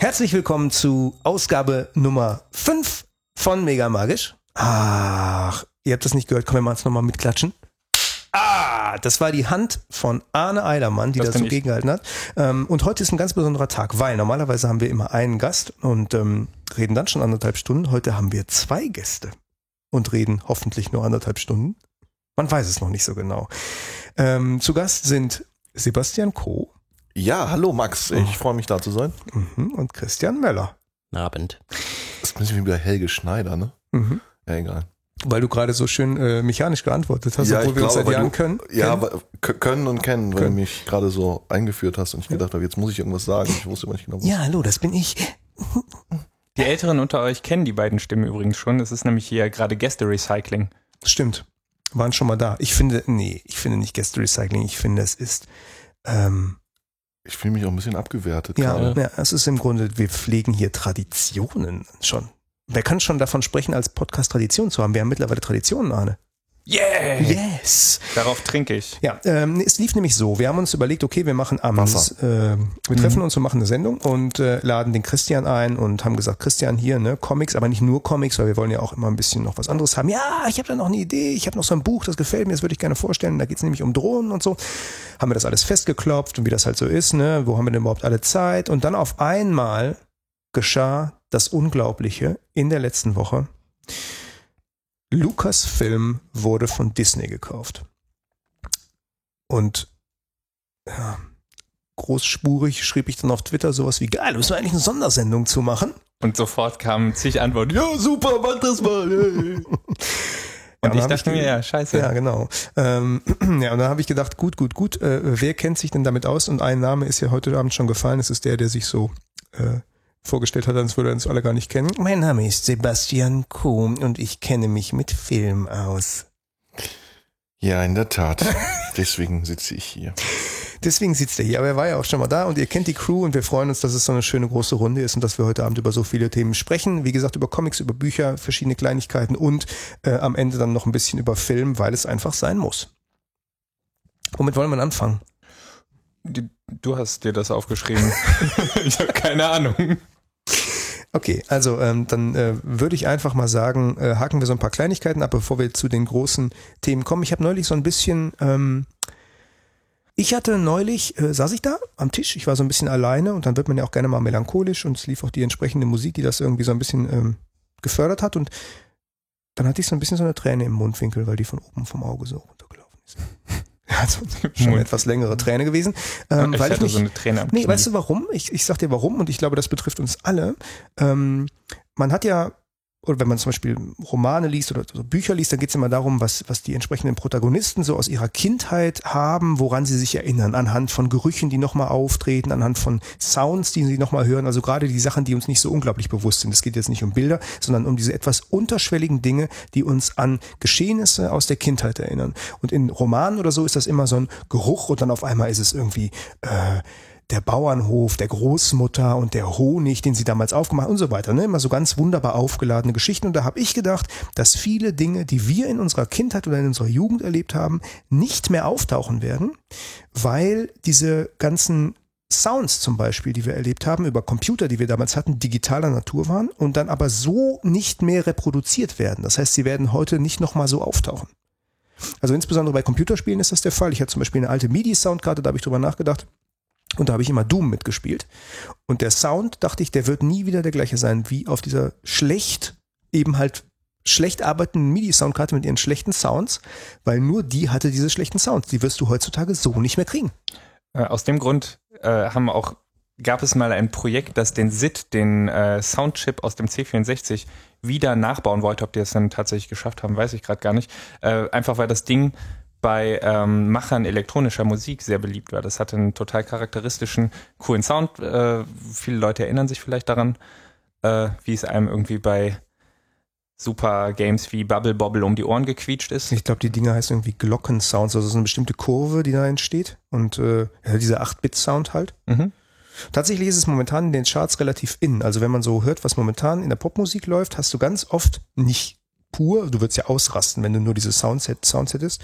Herzlich willkommen zu Ausgabe Nummer 5 von Mega Magisch. Ach, ihr habt das nicht gehört, können wir mal es nochmal mitklatschen? Ah, das war die Hand von Arne Eidermann, die Das bin so gegengehalten hat. Ähm, und heute ist ein ganz besonderer Tag, weil normalerweise haben wir immer einen Gast und ähm, reden dann schon anderthalb Stunden. Heute haben wir zwei Gäste und reden hoffentlich nur anderthalb Stunden. Man weiß es noch nicht so genau. Ähm, zu Gast sind Sebastian Koh Ja, hallo Max, ich freue mich da zu sein. mhm, und Christian Möller. Abend. Das ist ein bisschen wie bei Helge Schneider, ne? Mhm. Ja, egal. Weil du gerade so schön äh, mechanisch geantwortet hast, ja, obwohl wir uns glaube, seit weil Jahren können. Ja, kennen. aber können und kennen, weil Können. du mich gerade so eingeführt hast und ich gedacht habe, jetzt muss ich irgendwas sagen. Ich wusste aber nicht genau, was. ja, hallo, das bin ich. Die Älteren unter euch kennen die beiden Stimmen übrigens schon. Es ist nämlich hier gerade Gäste-Recycling. Stimmt. Waren schon mal da. Ich finde, nee, ich finde nicht Guest Recycling. Ich finde, es ist, ähm, Ich fühle mich auch ein bisschen abgewertet ja, gerade. ja, es ist im Grunde, wir pflegen hier Traditionen schon. Wer kann schon davon sprechen, als Podcast Tradition zu haben? Wir haben mittlerweile Traditionen, Arne. Yeah! Yes! Darauf trinke ich. Ja, ähm, es lief nämlich so. Wir haben uns überlegt, okay, wir machen am, äh, wir treffen uns und machen eine Sendung und äh, laden den Christian ein und haben gesagt, Christian hier, ne, Comics, aber nicht nur Comics, weil wir wollen ja auch immer ein bisschen noch was anderes haben. Ja, ich habe da noch eine Idee, ich habe noch so ein Buch, das gefällt mir, das würde ich gerne vorstellen. Da geht's nämlich um Drohnen und so. Haben wir das alles festgeklopft und wie das halt so ist, ne? Wo haben wir denn überhaupt alle Zeit? Und dann auf einmal geschah das Unglaubliche in der letzten Woche. Lucasfilm wurde von Disney gekauft. Und ja, großspurig schrieb ich dann auf Twitter sowas wie, geil, müssen wir eigentlich eine Sondersendung zu machen? Und sofort kamen zig Antworten. Ja, super, mach das mal. Hey. Ja, Und dann ich dachte ich mir, ja, scheiße. Ja, genau. Ähm, ja, und dann habe ich gedacht, gut, gut, gut, äh, wer kennt sich denn damit aus? Und ein Name ist ja heute Abend schon gefallen, es ist der, der sich so äh, vorgestellt hat, als würde er uns alle gar nicht kennen. Mein Name ist Sebastian Kuhn und ich kenne mich mit Film aus. Ja, in der Tat. Deswegen sitze ich hier. Deswegen sitzt er hier, aber er war ja auch schon mal da und ihr kennt die Crew und wir freuen uns, dass es so eine schöne große Runde ist und dass wir heute Abend über so viele Themen sprechen. Wie gesagt, über Comics, über Bücher, verschiedene Kleinigkeiten und äh, am Ende dann noch ein bisschen über Film, weil es einfach sein muss. Womit wollen wir anfangen? Die- Du hast dir das aufgeschrieben. ich habe keine Ahnung. Okay, also ähm, dann äh, würde ich einfach mal sagen, äh, haken wir so ein paar Kleinigkeiten ab, bevor wir zu den großen Themen kommen. Ich habe neulich so ein bisschen, ähm, ich hatte neulich, äh, saß ich da am Tisch, ich war so ein bisschen alleine und dann wird man ja auch gerne mal melancholisch und es lief auch die entsprechende Musik, die das irgendwie so ein bisschen ähm, gefördert hat und dann hatte ich so ein bisschen so eine Träne im Mundwinkel, weil die von oben vom Auge so runtergelaufen ist. Also schon Mund- etwas längere Träne gewesen. Ähm, ich weil ich mich, so eine Träne am Nee, Knie. weißt du warum? Ich, ich sag dir warum und ich glaube, das betrifft uns alle. Ähm, man hat ja, oder wenn man zum Beispiel Romane liest oder so Bücher liest, dann geht es immer darum, was, was die entsprechenden Protagonisten so aus ihrer Kindheit haben, woran sie sich erinnern, anhand von Gerüchen, die nochmal auftreten, anhand von Sounds, die sie nochmal hören, also gerade die Sachen, die uns nicht so unglaublich bewusst sind. Es geht jetzt nicht um Bilder, sondern um diese etwas unterschwelligen Dinge, die uns an Geschehnisse aus der Kindheit erinnern. Und in Romanen oder so ist das immer so ein Geruch und dann auf einmal ist es irgendwie äh, der Bauernhof, der Großmutter und der Honig, den sie damals aufgemacht und so weiter. Ne? Immer so ganz wunderbar aufgeladene Geschichten. Und da habe ich gedacht, dass viele Dinge, die wir in unserer Kindheit oder in unserer Jugend erlebt haben, nicht mehr auftauchen werden, weil diese ganzen Sounds zum Beispiel, die wir erlebt haben, über Computer, die wir damals hatten, digitaler Natur waren und dann aber so nicht mehr reproduziert werden. Das heißt, sie werden heute nicht nochmal so auftauchen. Also insbesondere bei Computerspielen ist das der Fall. Ich hatte zum Beispiel eine alte MIDI-Soundkarte, da habe ich drüber nachgedacht. Und da habe ich immer Doom mitgespielt. Und der Sound, dachte ich, der wird nie wieder der gleiche sein, wie auf dieser schlecht, eben halt schlecht arbeitenden MIDI-Soundkarte mit ihren schlechten Sounds, weil nur die hatte diese schlechten Sounds. Die wirst du heutzutage so nicht mehr kriegen. Äh, Aus dem Grund äh, haben auch, gab es mal ein Projekt, das den SID, den äh, Soundchip aus dem C64, wieder nachbauen wollte. Ob die es dann tatsächlich geschafft haben, weiß ich gerade gar nicht. Äh, einfach weil das Ding bei ähm, Machern elektronischer Musik sehr beliebt war. Das hatte einen total charakteristischen, coolen Sound. Äh, viele Leute erinnern sich vielleicht daran, äh, wie es einem irgendwie bei super Games wie Bubble Bobble um die Ohren gequietscht ist. Ich glaube, die Dinger heißen irgendwie Glockensounds, also so eine bestimmte Kurve, die da entsteht. Und äh, ja, dieser 8-Bit-Sound halt. Mhm. Tatsächlich ist es momentan in den Charts relativ in. Also wenn man so hört, was momentan in der Popmusik läuft, hast du ganz oft nicht pur, du würdest ja ausrasten, wenn du nur diese Soundset, Sounds hättest,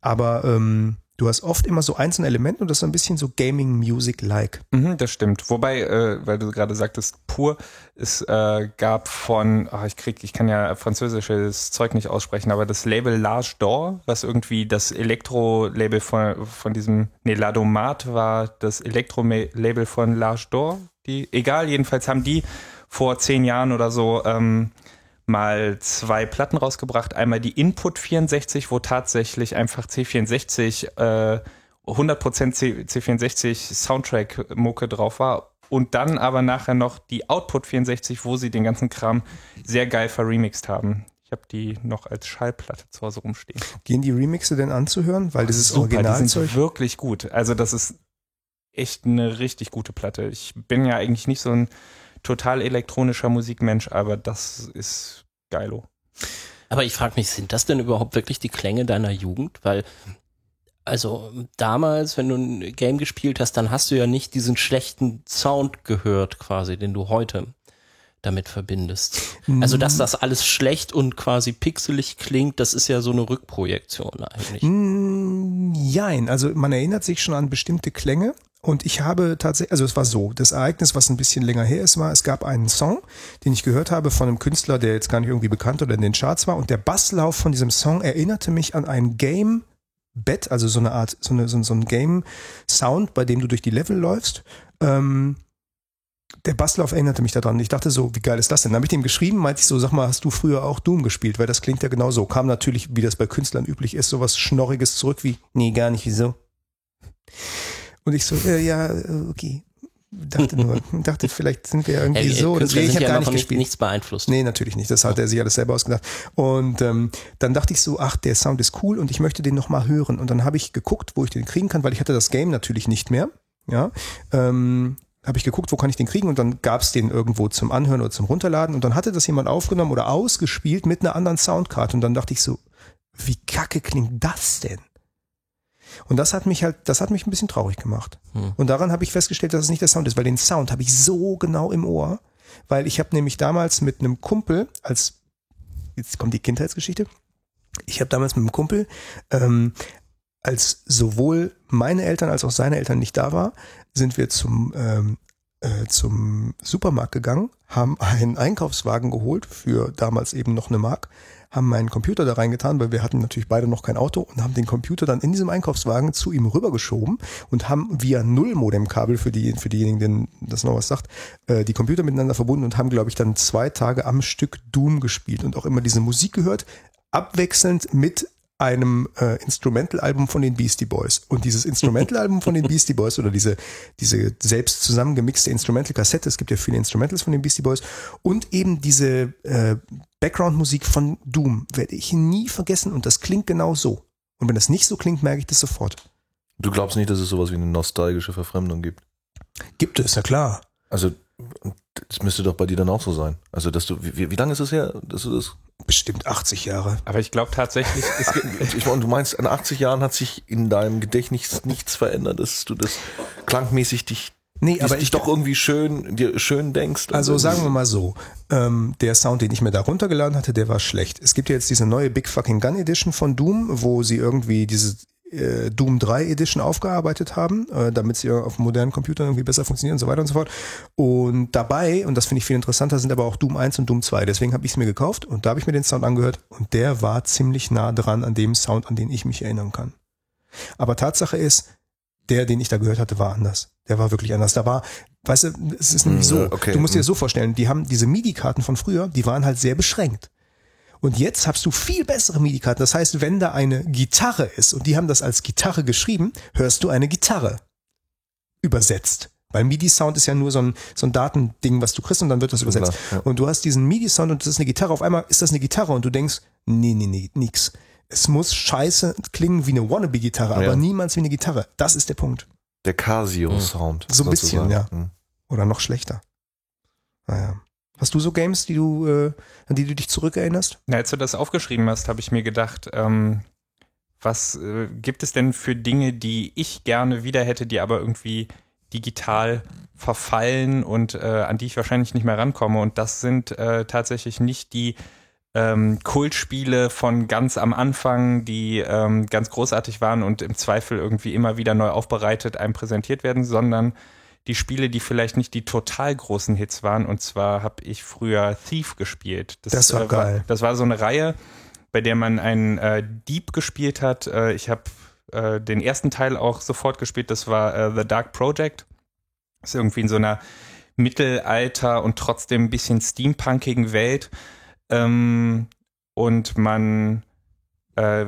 aber ähm, Du hast oft immer so einzelne Elemente und das ist so ein bisschen so Gaming-Music-like. Mhm, das stimmt. Wobei, äh, weil du gerade sagtest, pur, es äh, gab von, ach, ich krieg, ich kann ja französisches Zeug nicht aussprechen, aber das Label Large Door, was irgendwie das Elektro-Label von, von diesem, nee, Ladomat war das Elektro-Label von Large Door. Die, egal, jedenfalls haben die vor zehn Jahren oder so ähm, mal zwei Platten rausgebracht. Einmal die Input 64, wo tatsächlich einfach C64, äh, 100% C C64 Soundtrack-Mucke drauf war. Und dann aber nachher noch die Output 64, wo sie den ganzen Kram sehr geil verremixed haben. Ich habe die noch als Schallplatte zu Hause rumstehen. Gehen die Remixe denn anzuhören? Weil das ist Super, die Originalzeug. sind wirklich gut. Also das ist echt eine richtig gute Platte. Ich bin ja eigentlich nicht so ein total elektronischer Musikmensch, aber das ist geilo. Aber ich frage mich, sind das denn überhaupt wirklich die Klänge deiner Jugend? Weil, also damals, wenn du ein Game gespielt hast, dann hast du ja nicht diesen schlechten Sound gehört, quasi, den du heute damit verbindest. Also, dass das alles schlecht und quasi pixelig klingt, das ist ja so eine Rückprojektion eigentlich. Mm, Jein, also man erinnert sich schon an bestimmte Klänge. Und ich habe tatsächlich, also es war so, das Ereignis, was ein bisschen länger her ist, war, es gab einen Song, den ich gehört habe von einem Künstler, der jetzt gar nicht irgendwie bekannt oder in den Charts war. Und der Basslauf von diesem Song erinnerte mich an ein Game Bett, also so eine Art, so, eine, so, so ein Game-Sound, bei dem du durch die Level läufst. Ähm, der Basslauf erinnerte mich daran. Ich dachte so, wie geil ist das denn? Dann habe ich dem geschrieben, meinte ich so, sag mal, hast du früher auch Doom gespielt? Weil das klingt ja genau so. Kam natürlich, wie das bei Künstlern üblich ist, sowas Schnorriges zurück wie, nee, gar nicht, wieso? Und ich so, äh, ja, äh, okay. Dachte nur, dachte, vielleicht sind wir irgendwie Hey, so. Künstler Deswegen, ich habe ja gar nicht gespielt. nichts beeinflusst. Nee, natürlich nicht. Das hat er sich alles selber ausgedacht. Und ähm, dann dachte ich so, ach, der Sound ist cool und ich möchte den nochmal hören. Und dann habe ich geguckt, wo ich den kriegen kann, weil ich hatte das Game natürlich nicht mehr. Ja. Ähm, habe ich geguckt, wo kann ich den kriegen und dann gab es den irgendwo zum Anhören oder zum Runterladen und dann hatte das jemand aufgenommen oder ausgespielt mit einer anderen Soundcard und dann dachte ich so, wie kacke klingt das denn? Und das hat mich halt, das hat mich ein bisschen traurig gemacht. Hm. Und daran habe ich festgestellt, dass es nicht der Sound ist, weil den Sound habe ich so genau im Ohr, weil ich habe nämlich damals mit einem Kumpel, als jetzt kommt die Kindheitsgeschichte, ich habe damals mit einem Kumpel, ähm, als sowohl meine Eltern als auch seine Eltern nicht da war, sind wir zum ähm, äh, zum Supermarkt gegangen, haben einen Einkaufswagen geholt für damals eben noch eine Mark, haben meinen Computer da reingetan, weil wir hatten natürlich beide noch kein Auto und haben den Computer dann in diesem Einkaufswagen zu ihm rübergeschoben und haben via Nullmodemkabel für die für diejenigen, denen das noch was sagt, äh, die Computer miteinander verbunden und haben glaube ich dann zwei Tage am Stück Doom gespielt und auch immer diese Musik gehört, abwechselnd mit einem äh, Instrumental-Album von den Beastie Boys. Und dieses Instrumental-Album von den Beastie Boys oder diese, diese selbst zusammengemixte Instrumental-Kassette, es gibt ja viele Instrumentals von den Beastie Boys, und eben diese äh, Background-Musik von Doom werde ich nie vergessen und das klingt genau so. Und wenn das nicht so klingt, merke ich das sofort. Du glaubst nicht, dass es sowas wie eine nostalgische Verfremdung gibt? Gibt es, ja klar. Also, das müsste doch bei dir dann auch so sein. Also, dass du, wie, wie lange ist es her, dass du das Bestimmt 80 Jahre. Aber ich glaube tatsächlich, es gibt, Ich meine, du meinst, in 80 Jahren hat sich in deinem Gedächtnis nichts verändert, dass du das klangmäßig dich, Nee, aber dich ich doch irgendwie schön, dir schön denkst. Also sagen wir mal so, ähm, der Sound, den ich mir da runtergeladen hatte, der war schlecht. Es gibt ja jetzt diese neue Big Fucking Gun Edition von Doom, wo sie irgendwie diese äh, Doom 3 Edition aufgearbeitet haben, äh, damit sie auf modernen Computern irgendwie besser funktionieren und so weiter und so fort. Und dabei, und das finde ich viel interessanter, sind aber auch Doom 1 und Doom 2. Deswegen habe ich es mir gekauft und da habe ich mir den Sound angehört und der war ziemlich nah dran an dem Sound, an den ich mich erinnern kann. Aber Tatsache ist, der, den ich da gehört hatte, war anders. Der war wirklich anders. Da war, weißt du, es ist nämlich Hm, so, okay, du musst dir das so vorstellen, die haben diese MIDI-Karten von früher, die waren halt sehr beschränkt. Und jetzt hast du viel bessere MIDI-Karten. Das heißt, wenn da eine Gitarre ist und die haben das als Gitarre geschrieben, hörst du eine Gitarre übersetzt. Weil MIDI-Sound ist ja nur so ein, so ein Datending, was du kriegst und dann wird das übersetzt. ja. Und du hast diesen MIDI-Sound und das ist eine Gitarre. Auf einmal ist das eine Gitarre und du denkst, nee, nee, nee, nix. Es muss scheiße klingen wie eine Wannabe-Gitarre, aber Ja. niemals wie eine Gitarre. Das ist der Punkt. Der Casio-Sound. So ein bisschen, sozusagen. ja. Hm. Oder noch schlechter. Naja. Hast du so Games, die du, äh, an die du dich zurückerinnerst? Na, als du das aufgeschrieben hast, habe ich mir gedacht, ähm, was äh, gibt es denn für Dinge, die ich gerne wieder hätte, die aber irgendwie digital verfallen und äh, an die ich wahrscheinlich nicht mehr rankomme. Und das sind äh, tatsächlich nicht die ähm, Kultspiele von ganz am Anfang, die ähm, ganz großartig waren und im Zweifel irgendwie immer wieder neu aufbereitet einem präsentiert werden, sondern die Spiele, die vielleicht nicht die total großen Hits waren. Und zwar habe ich früher Thief gespielt. Das war äh, geil. das war so eine Reihe, bei der man einen äh, Dieb gespielt hat. Äh, ich habe äh, den ersten Teil auch sofort gespielt. Das war äh, The Dark Project. Das ist irgendwie in so einer Mittelalter und trotzdem ein bisschen steampunkigen Welt. Ähm, und man äh,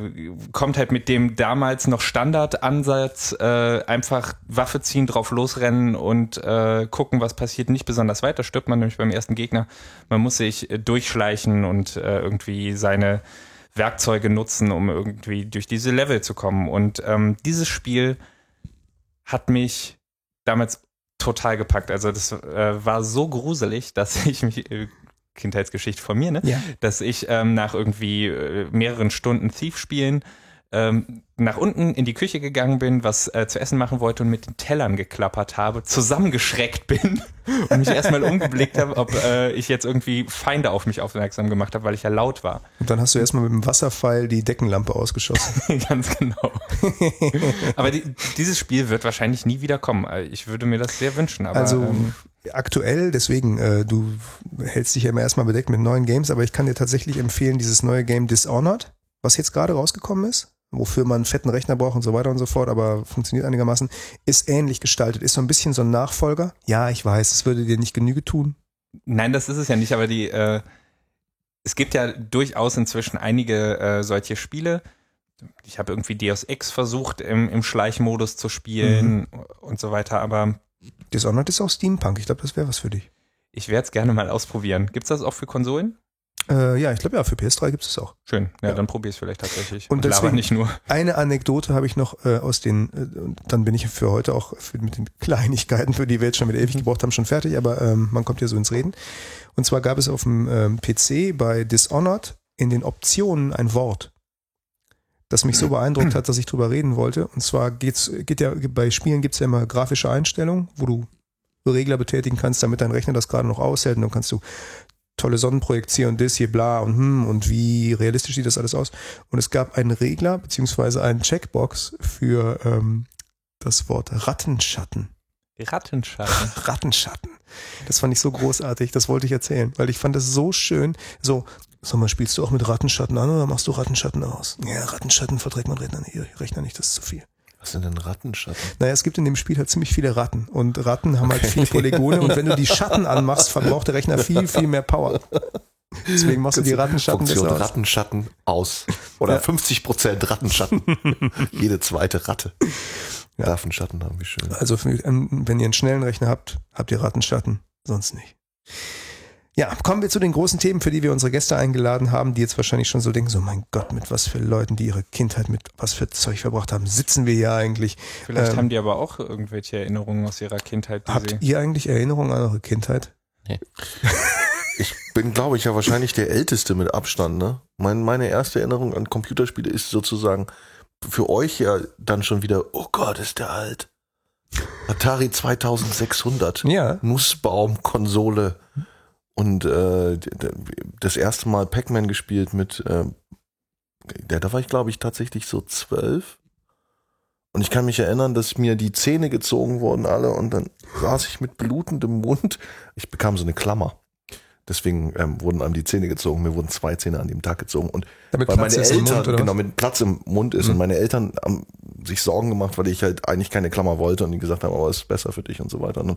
kommt halt mit dem damals noch Standardansatz, äh, einfach Waffe ziehen, drauf losrennen und äh, gucken, was passiert, nicht besonders weiter. Stirbt man nämlich beim ersten Gegner. Man muss sich äh, durchschleichen und äh, irgendwie seine Werkzeuge nutzen, um irgendwie durch diese Level zu kommen. Und ähm, dieses Spiel hat mich damals total gepackt. Also das äh, war so gruselig, dass ich mich äh, Kindheitsgeschichte von mir, ne? Ja. Dass ich ähm, nach irgendwie äh, mehreren Stunden Thief spielen ähm, nach unten in die Küche gegangen bin, was äh, zu essen machen wollte und mit den Tellern geklappert habe, zusammengeschreckt bin und mich erstmal umgeblickt habe, ob äh, ich jetzt irgendwie Feinde auf mich aufmerksam gemacht habe, weil ich ja laut war. Und dann hast du erstmal mit dem Wasserpfeil die Deckenlampe ausgeschossen. Ganz genau. aber die, dieses Spiel wird wahrscheinlich nie wieder kommen. Ich würde mir das sehr wünschen. Aber, Also ähm, aktuell, deswegen, äh, du hältst dich ja immer erstmal bedeckt mit neuen Games, aber ich kann dir tatsächlich empfehlen, dieses neue Game Dishonored, was jetzt gerade rausgekommen ist, wofür man einen fetten Rechner braucht und so weiter und so fort, aber funktioniert einigermaßen, ist ähnlich gestaltet, ist so ein bisschen so ein Nachfolger. Ja, ich weiß, es würde dir nicht Genüge tun. Nein, das ist es ja nicht, aber die, äh, es gibt ja durchaus inzwischen einige äh, solche Spiele. Ich habe irgendwie Deus Ex versucht, im, im Schleichmodus zu spielen und so weiter, aber Dishonored ist auch Steampunk, ich glaube, das wäre was für dich. ich werde es gerne mal ausprobieren. Gibt's das auch für Konsolen? Äh, ja, ich glaube ja, für PS3 gibt es das auch. Schön, ja, Ja. dann probier es vielleicht tatsächlich. Und laber deswegen- nicht nur. Eine Anekdote habe ich noch äh, aus den, äh, und dann bin ich für heute auch für, mit den Kleinigkeiten, für die wir jetzt schon wieder ewig gebraucht haben, schon fertig, aber ähm, man kommt ja so ins Reden. Und zwar gab es auf dem ähm, PC bei Dishonored in den Optionen ein Wort, das mich so beeindruckt hat, dass ich drüber reden wollte. Und zwar geht's, geht ja, bei Spielen gibt's ja immer grafische Einstellungen, wo du Regler betätigen kannst, damit dein Rechner das gerade noch aushält. Und dann kannst du tolle Sonnenprojektion und das hier bla und hm und wie realistisch sieht das alles aus. Und es gab einen Regler beziehungsweise einen Checkbox für ähm, das Wort Rattenschatten. Rattenschatten. Rattenschatten. Das fand ich so großartig, das wollte ich erzählen, weil ich fand das so schön. So, sag mal, spielst du auch mit Rattenschatten an oder machst du Rattenschatten aus? Ja, Rattenschatten verträgt man Rechner nicht, Rechner nicht, das ist zu viel. Was sind denn Rattenschatten? Naja, es gibt in dem Spiel halt ziemlich viele Ratten und Ratten haben halt viele Polygone und wenn du die Schatten anmachst, verbraucht der Rechner viel, viel mehr Power. Deswegen machst du die Rattenschatten Funktion besser aus. Rattenschatten aus. Oder Ja. 50 Prozent Rattenschatten. Jede zweite Ratte. Ja. Darf einen Schatten haben, wie schön. Also wenn ihr einen schnellen Rechner habt, habt ihr Rattenschatten, sonst nicht. Ja, kommen wir zu den großen Themen, für die wir unsere Gäste eingeladen haben, die jetzt wahrscheinlich schon so denken, so mein Gott, mit was für Leuten, die ihre Kindheit mit was für Zeug verbracht haben, sitzen wir hier eigentlich. Vielleicht Ähm, haben die aber auch irgendwelche Erinnerungen aus ihrer Kindheit, die Habt sie. ihr eigentlich Erinnerungen an eure Kindheit? Ich bin, glaube ich, ja wahrscheinlich der Älteste mit Abstand. Ne? Mein, meine erste Erinnerung an Computerspiele ist sozusagen für euch ja dann schon wieder, oh Gott, ist der alt. Atari 2600. Ja. Nussbaum-Konsole. Und äh, das erste Mal Pac-Man gespielt mit, äh, ja, da war ich glaube ich tatsächlich so zwölf. Und ich kann mich erinnern, dass mir die Zähne gezogen wurden alle und dann saß ich mit blutendem Mund. Ich bekam so eine Klammer. Deswegen ähm, wurden einem die Zähne gezogen. Mir wurden zwei Zähne an dem Tag gezogen. Und Damit weil Platz meine Eltern, Mund, genau, mit Platz im Mund ist Mhm. und meine Eltern haben sich Sorgen gemacht, weil ich halt eigentlich keine Klammer wollte und die gesagt haben, aber es ist besser für dich und so weiter. Und dann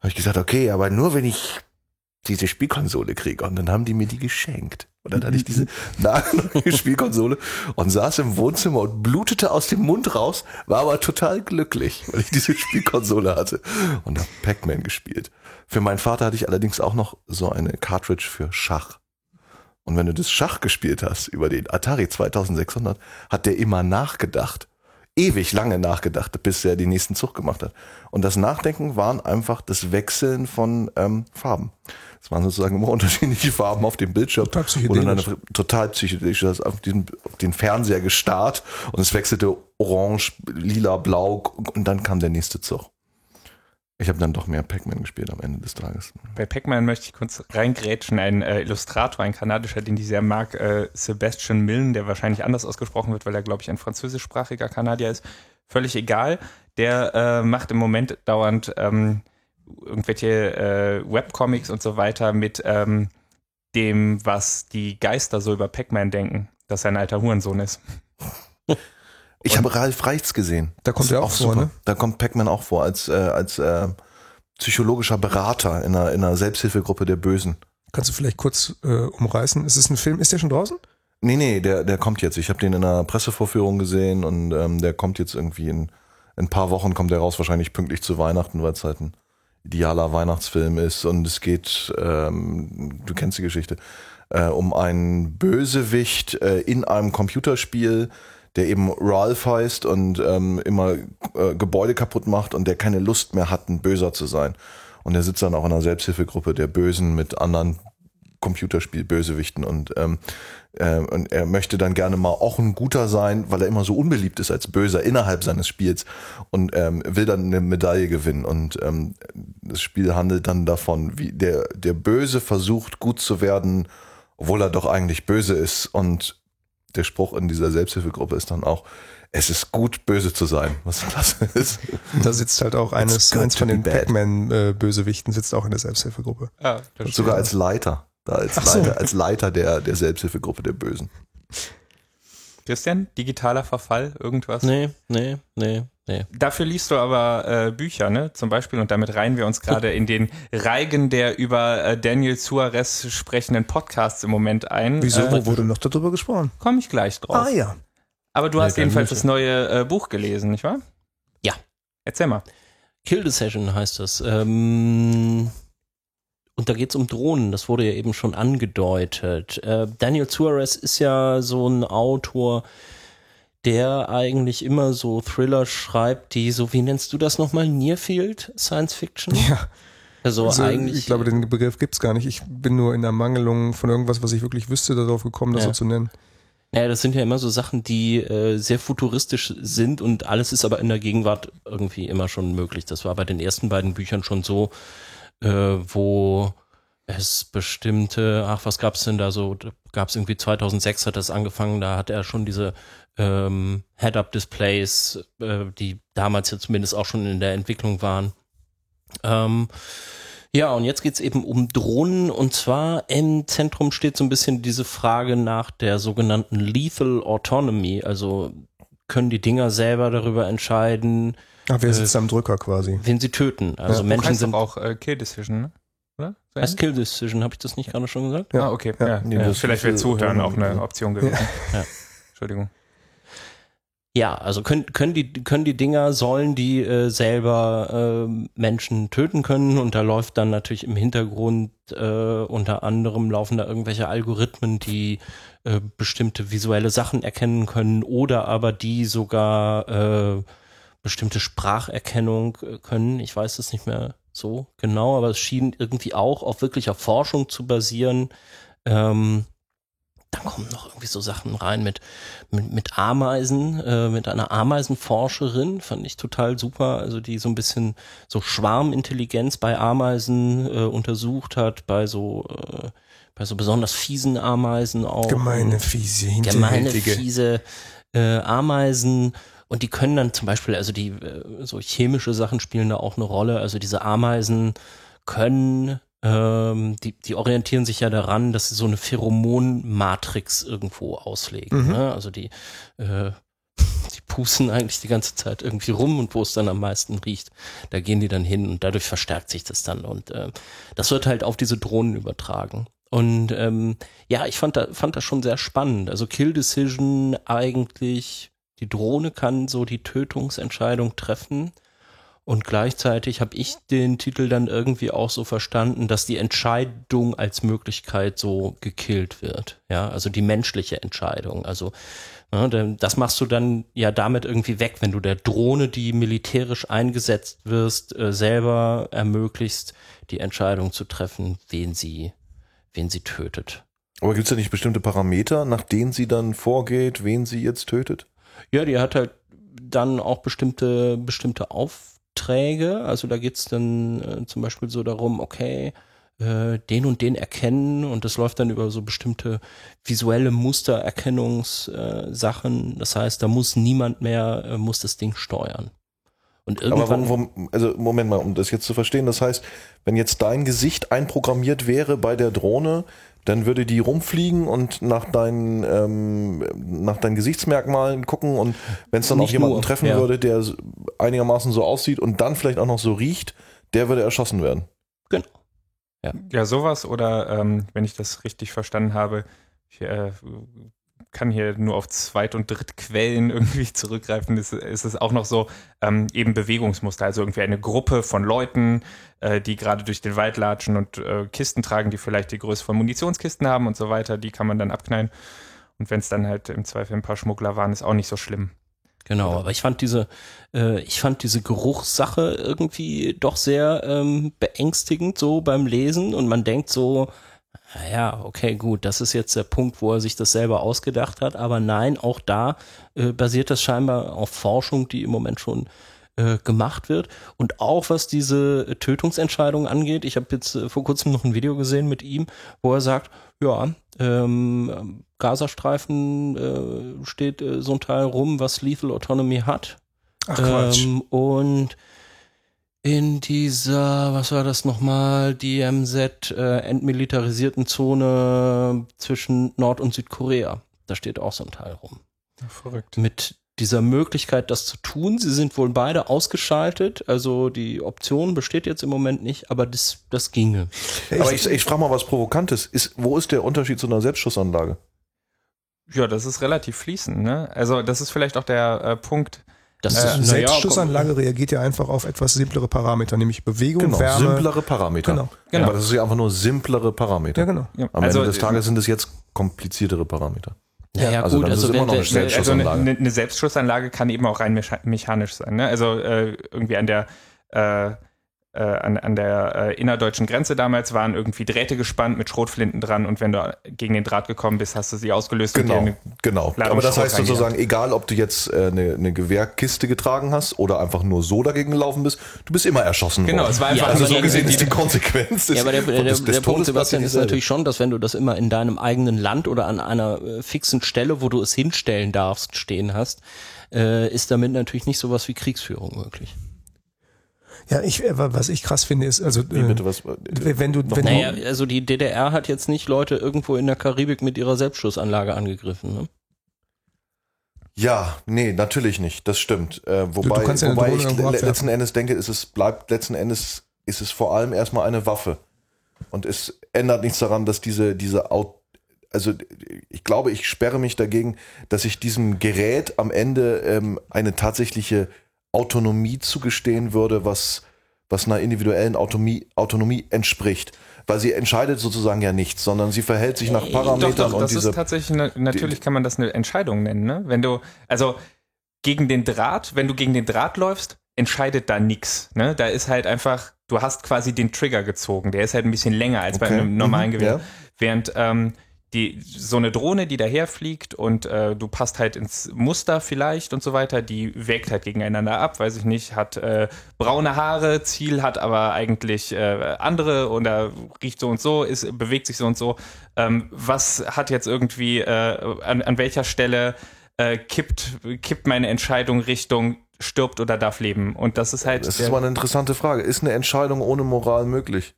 habe ich gesagt, okay, aber nur wenn ich diese Spielkonsole kriege. Und dann haben die mir die geschenkt. Und dann hatte ich diese nagelneue Spielkonsole und saß im Wohnzimmer und blutete aus dem Mund raus, war aber total glücklich, weil ich diese Spielkonsole hatte und habe Pac-Man gespielt. Für meinen Vater hatte ich allerdings auch noch so eine Cartridge für Schach. Und wenn du das Schach gespielt hast über den Atari 2600, hat der immer nachgedacht. Ewig lange nachgedacht, bis er den nächsten Zug gemacht hat. Und das Nachdenken waren einfach das Wechseln von ähm, Farben. Es waren sozusagen immer unterschiedliche Farben auf dem Bildschirm. Total Und dann psychedelisch. eine, total psychedelisch. Du hast auf den, auf den Fernseher gestarrt und es wechselte orange, lila, blau und dann kam der nächste Zug. Ich habe dann doch mehr Pac-Man gespielt am Ende des Tages. Bei Pac-Man möchte ich kurz reingrätschen. Ein äh, Illustrator, ein kanadischer, den ich sehr mag, äh, Sebastian Milne, der wahrscheinlich anders ausgesprochen wird, weil er, glaube ich, ein französischsprachiger Kanadier ist. Völlig egal. Der äh, macht im Moment dauernd ähm, irgendwelche äh, Webcomics und so weiter mit ähm, dem, was die Geister so über Pac-Man denken, dass er ein alter Hurensohn ist. Ich habe Ralf Reichts gesehen. Da kommt er ist auch vor, ne? Da kommt Pac-Man auch vor als, äh, als äh, psychologischer Berater in einer, in einer Selbsthilfegruppe der Bösen. Kannst du vielleicht kurz äh, umreißen? Ist es ein Film? Ist der schon draußen? Nee, nee, der, der kommt jetzt. Ich habe den in einer Pressevorführung gesehen und ähm, der kommt jetzt irgendwie in, in ein paar Wochen kommt der raus, wahrscheinlich pünktlich zu Weihnachten, weil es halt ein idealer Weihnachtsfilm ist und es geht, ähm, du kennst die Geschichte, äh, um einen Bösewicht äh, in einem Computerspiel, der eben Ralph heißt und ähm, immer äh, Gebäude kaputt macht und der keine Lust mehr hat, ein Böser zu sein. Und der sitzt dann auch in einer Selbsthilfegruppe der Bösen mit anderen Computerspiel-Bösewichten und, ähm, äh, und er möchte dann gerne mal auch ein guter sein, weil er immer so unbeliebt ist als Böser innerhalb seines Spiels und ähm, will dann eine Medaille gewinnen. Und ähm, das Spiel handelt dann davon, wie der, der Böse versucht, gut zu werden, obwohl er doch eigentlich böse ist. Und der Spruch in dieser Selbsthilfegruppe ist dann auch, es ist gut, böse zu sein, was klasse ist. Da sitzt halt auch eines, eins von den. Pac-Man-Bösewichten, sitzt auch in der Selbsthilfegruppe. Ah, das Sogar als Leiter. Da als Ach so. Leiter, als Leiter der, der Selbsthilfegruppe der Bösen. Christian, digitaler Verfall, irgendwas? Nee, nee, nee, nee. Dafür liest du aber äh, Bücher, ne? Zum Beispiel, und damit reihen wir uns gerade in den Reigen der über äh, Daniel Suarez sprechenden Podcasts im Moment ein. Wieso? Äh, Wo wurde noch darüber gesprochen? Komme ich gleich drauf. Ah ja. Aber du Nee, hast jedenfalls nicht. das neue äh, Buch gelesen, nicht wahr? Ja. Erzähl mal. Kill Decision heißt das. Ähm, und da geht's um Drohnen, das wurde ja eben schon angedeutet. Äh, Daniel Suarez ist ja so ein Autor, der eigentlich immer so Thriller schreibt, die so, wie nennst du das nochmal? Nearfield Science Fiction? Ja. Also, Also, eigentlich. ich glaube, den Begriff gibt's gar nicht. Ich bin nur in der Mangelung von irgendwas, was ich wirklich wüsste, darauf gekommen, das Ja. so zu nennen. Naja, das sind ja immer so Sachen, die äh, sehr futuristisch sind und alles ist aber in der Gegenwart irgendwie immer schon möglich. Das war bei den ersten beiden Büchern schon so, äh, wo es bestimmte, ach, was gab's denn da so? Da gab's irgendwie 2006 hat das angefangen, da hat er schon diese ähm, Head-Up-Displays, äh, die damals ja zumindest auch schon in der Entwicklung waren. Ähm, ja, und jetzt geht's eben um Drohnen und zwar im Zentrum steht so ein bisschen diese Frage nach der sogenannten Lethal Autonomy. Also können die Dinger selber darüber entscheiden, Ach, wer Äh, sitzt am Drücker quasi? wen sie töten. Also Ja, Menschen sind. doch auch äh, Kill Decision, ne? Oder? Als ähnlich? Kill Decision, habe ich das nicht gerade schon gesagt? Ja. Ah, okay. Ja. Ja. Nee, Ja. Vielleicht wäre Zuhören auch eine. Option gewesen. Ja. Entschuldigung. Ja, also können, können, die, können die Dinger, sollen die äh, selber äh, Menschen töten können und da läuft dann natürlich im Hintergrund äh, unter anderem laufen da irgendwelche Algorithmen, die äh, bestimmte visuelle Sachen erkennen können oder aber die sogar äh, bestimmte Spracherkennung äh, können. Ich weiß es nicht mehr so genau, aber es schien irgendwie auch auf wirklicher Forschung zu basieren. Ähm, dann kommen noch irgendwie so Sachen rein mit, mit, mit Ameisen, äh, mit einer Ameisenforscherin, fand ich total super, also die so ein bisschen so Schwarmintelligenz bei Ameisen äh, untersucht hat, bei so, äh, bei so besonders fiesen Ameisen auch. Gemeine, fiese, gemeine, hinterhältige. fiese äh, Ameisen. Und die können dann zum Beispiel, also die äh, so chemische Sachen spielen da auch eine Rolle. Also diese Ameisen können, ähm, die, die orientieren sich ja daran, dass sie so eine Pheromonmatrix irgendwo auslegen. Mhm. Ne? Also die, äh, die pusten eigentlich die ganze Zeit irgendwie rum und wo es dann am meisten riecht, da gehen die dann hin und dadurch verstärkt sich das dann. Und äh, das wird halt auf diese Drohnen übertragen. Und ähm, ja, ich fand, da, fand das schon sehr spannend. Also Kill Decision eigentlich, die Drohne kann so die Tötungsentscheidung treffen. Und gleichzeitig habe ich den Titel dann irgendwie auch so verstanden, dass die Entscheidung als Möglichkeit so gekillt wird. Ja, also die menschliche Entscheidung. Also denn das machst du dann ja damit irgendwie weg, wenn du der Drohne, die militärisch eingesetzt wirst, äh, selber ermöglichst, die Entscheidung zu treffen, wen sie, wen sie tötet. Aber gibt es da nicht bestimmte Parameter, nach denen sie dann vorgeht, wen sie jetzt tötet? Ja, die hat halt dann auch bestimmte, bestimmte Aufträge. Also da geht's dann äh, zum Beispiel so darum, okay, äh, den und den erkennen und das läuft dann über so bestimmte visuelle Mustererkennungssachen. das heißt, da muss niemand mehr, äh, muss das Ding steuern. Und irgendwann. Aber wo, wo, also Moment mal, um das jetzt zu verstehen, das heißt, wenn jetzt dein Gesicht einprogrammiert wäre bei der Drohne, dann würde die rumfliegen und nach deinen, ähm, nach deinen Gesichtsmerkmalen gucken und wenn es dann Nicht auch jemanden nur, treffen ja. würde, der einigermaßen so aussieht und dann vielleicht auch noch so riecht, der würde erschossen werden. genau. Ja, sowas oder ähm, wenn ich das richtig verstanden habe, ich äh, kann hier nur auf Zweit- und Drittquellen irgendwie zurückgreifen, ist, ist es auch noch so ähm, eben Bewegungsmuster, also irgendwie eine Gruppe von Leuten, äh, die gerade durch den Wald latschen und äh, Kisten tragen, die vielleicht die Größe von Munitionskisten haben und so weiter, die kann man dann abknallen. Und wenn es dann halt im Zweifel ein paar Schmuggler waren, ist auch nicht so schlimm. Genau, aber ich fand diese, äh, ich fand diese Geruchssache irgendwie doch sehr ähm, beängstigend so beim Lesen und man denkt so, ja, okay, gut, das ist jetzt der Punkt, wo er sich das selber ausgedacht hat, aber nein, auch da äh, basiert das scheinbar auf Forschung, die im Moment schon äh, gemacht wird und auch was diese Tötungsentscheidung angeht. Ich habe jetzt äh, vor kurzem noch ein Video gesehen mit ihm, wo er sagt, ja, ähm, Gazastreifen äh, steht äh, so ein Teil rum, was Lethal Autonomy hat. Ach Quatsch. Ähm, und in dieser, was war das nochmal, DMZ äh, entmilitarisierten Zone zwischen Nord- und Südkorea. Da steht auch so ein Teil rum. verrückt. Mit dieser Möglichkeit, das zu tun. Sie sind wohl beide ausgeschaltet, also die Option besteht jetzt im Moment nicht, aber das, das ginge. Aber ich, ich frage mal was Provokantes. Ist, wo ist der Unterschied zu einer Selbstschussanlage? Ja, das ist relativ fließend, ne? Also das ist vielleicht auch der äh, Punkt. Das Äh, ist, Selbstschussanlage reagiert ja einfach auf etwas simplere Parameter, nämlich Bewegung, Genau, Wärme. simplere Parameter. Genau. Genau. Aber das ist ja einfach nur simplere Parameter. Ja, genau. Ja, Am also, Ende des Tages sind es jetzt kompliziertere Parameter. naja, also gut, dann ist also es immer wenn, noch eine äh, also eine, Selbstschussanlage. eine, Selbstschussanlage kann eben auch rein mecha- mechanisch sein. Ne? Also äh, irgendwie an der äh, äh, an, an der äh, innerdeutschen Grenze damals waren irgendwie Drähte gespannt mit Schrotflinten dran und wenn du gegen den Draht gekommen bist, hast du sie ausgelöst Genau, genau. Ladung Aber das Schrot heißt sozusagen, egal ob du jetzt äh, eine, eine Gewehrkiste getragen hast oder einfach nur so dagegen gelaufen bist, du bist immer erschossen Genau, worden. es war einfach Ja, also so der- gesehen die- ist die Konsequenz des, Ja, aber der, der, des, der, des Punkt, Todes Sebastian, ist natürlich schon, dass wenn du das immer in deinem eigenen Land oder an einer äh, fixen Stelle, wo du es hinstellen darfst, stehen hast, äh, ist damit natürlich nicht sowas wie Kriegsführung möglich. Ja, ich, äh, was ich krass finde, ist, also, Wie äh, bitte, was, wenn du, wenn Naja, du, also die DDR hat jetzt nicht Leute irgendwo in der Karibik mit ihrer Selbstschussanlage angegriffen. Ne? Ja, nee, natürlich nicht. Das stimmt. Äh, wobei, du ja eine wobei ich le- letzten Endes denke, ist es bleibt letzten Endes ist es vor allem erstmal eine Waffe und es ändert nichts daran, dass diese diese Au also ich glaube, ich sperre mich dagegen, dass ich diesem Gerät am Ende ähm, eine tatsächliche Autonomie zugestehen würde, was was einer individuellen Autonomie, Autonomie entspricht. Weil sie entscheidet sozusagen ja nichts, sondern sie verhält sich nach Parametern Doch, doch, und das diese ist tatsächlich, eine, natürlich kann man das eine Entscheidung nennen, ne? Wenn du, also gegen den Draht, wenn du gegen den Draht läufst, entscheidet da nix, ne? Da ist halt einfach, du hast quasi den Trigger gezogen, der ist halt ein bisschen länger als bei Okay. einem normalen Mhm, Gewehr. ja. Während ähm, die, so eine Drohne, die daherfliegt und äh, du passt halt ins Muster vielleicht und so weiter, die wägt halt gegeneinander ab, weiß ich nicht, hat äh, braune Haare, Ziel hat aber eigentlich äh, andere oder riecht so und so, ist, bewegt sich so und so. Ähm, was hat jetzt irgendwie, äh, an, an welcher Stelle äh, kippt, kippt meine Entscheidung Richtung stirbt oder darf leben? Und das ist halt. Das ist mal eine interessante Frage. Ist eine Entscheidung ohne Moral möglich?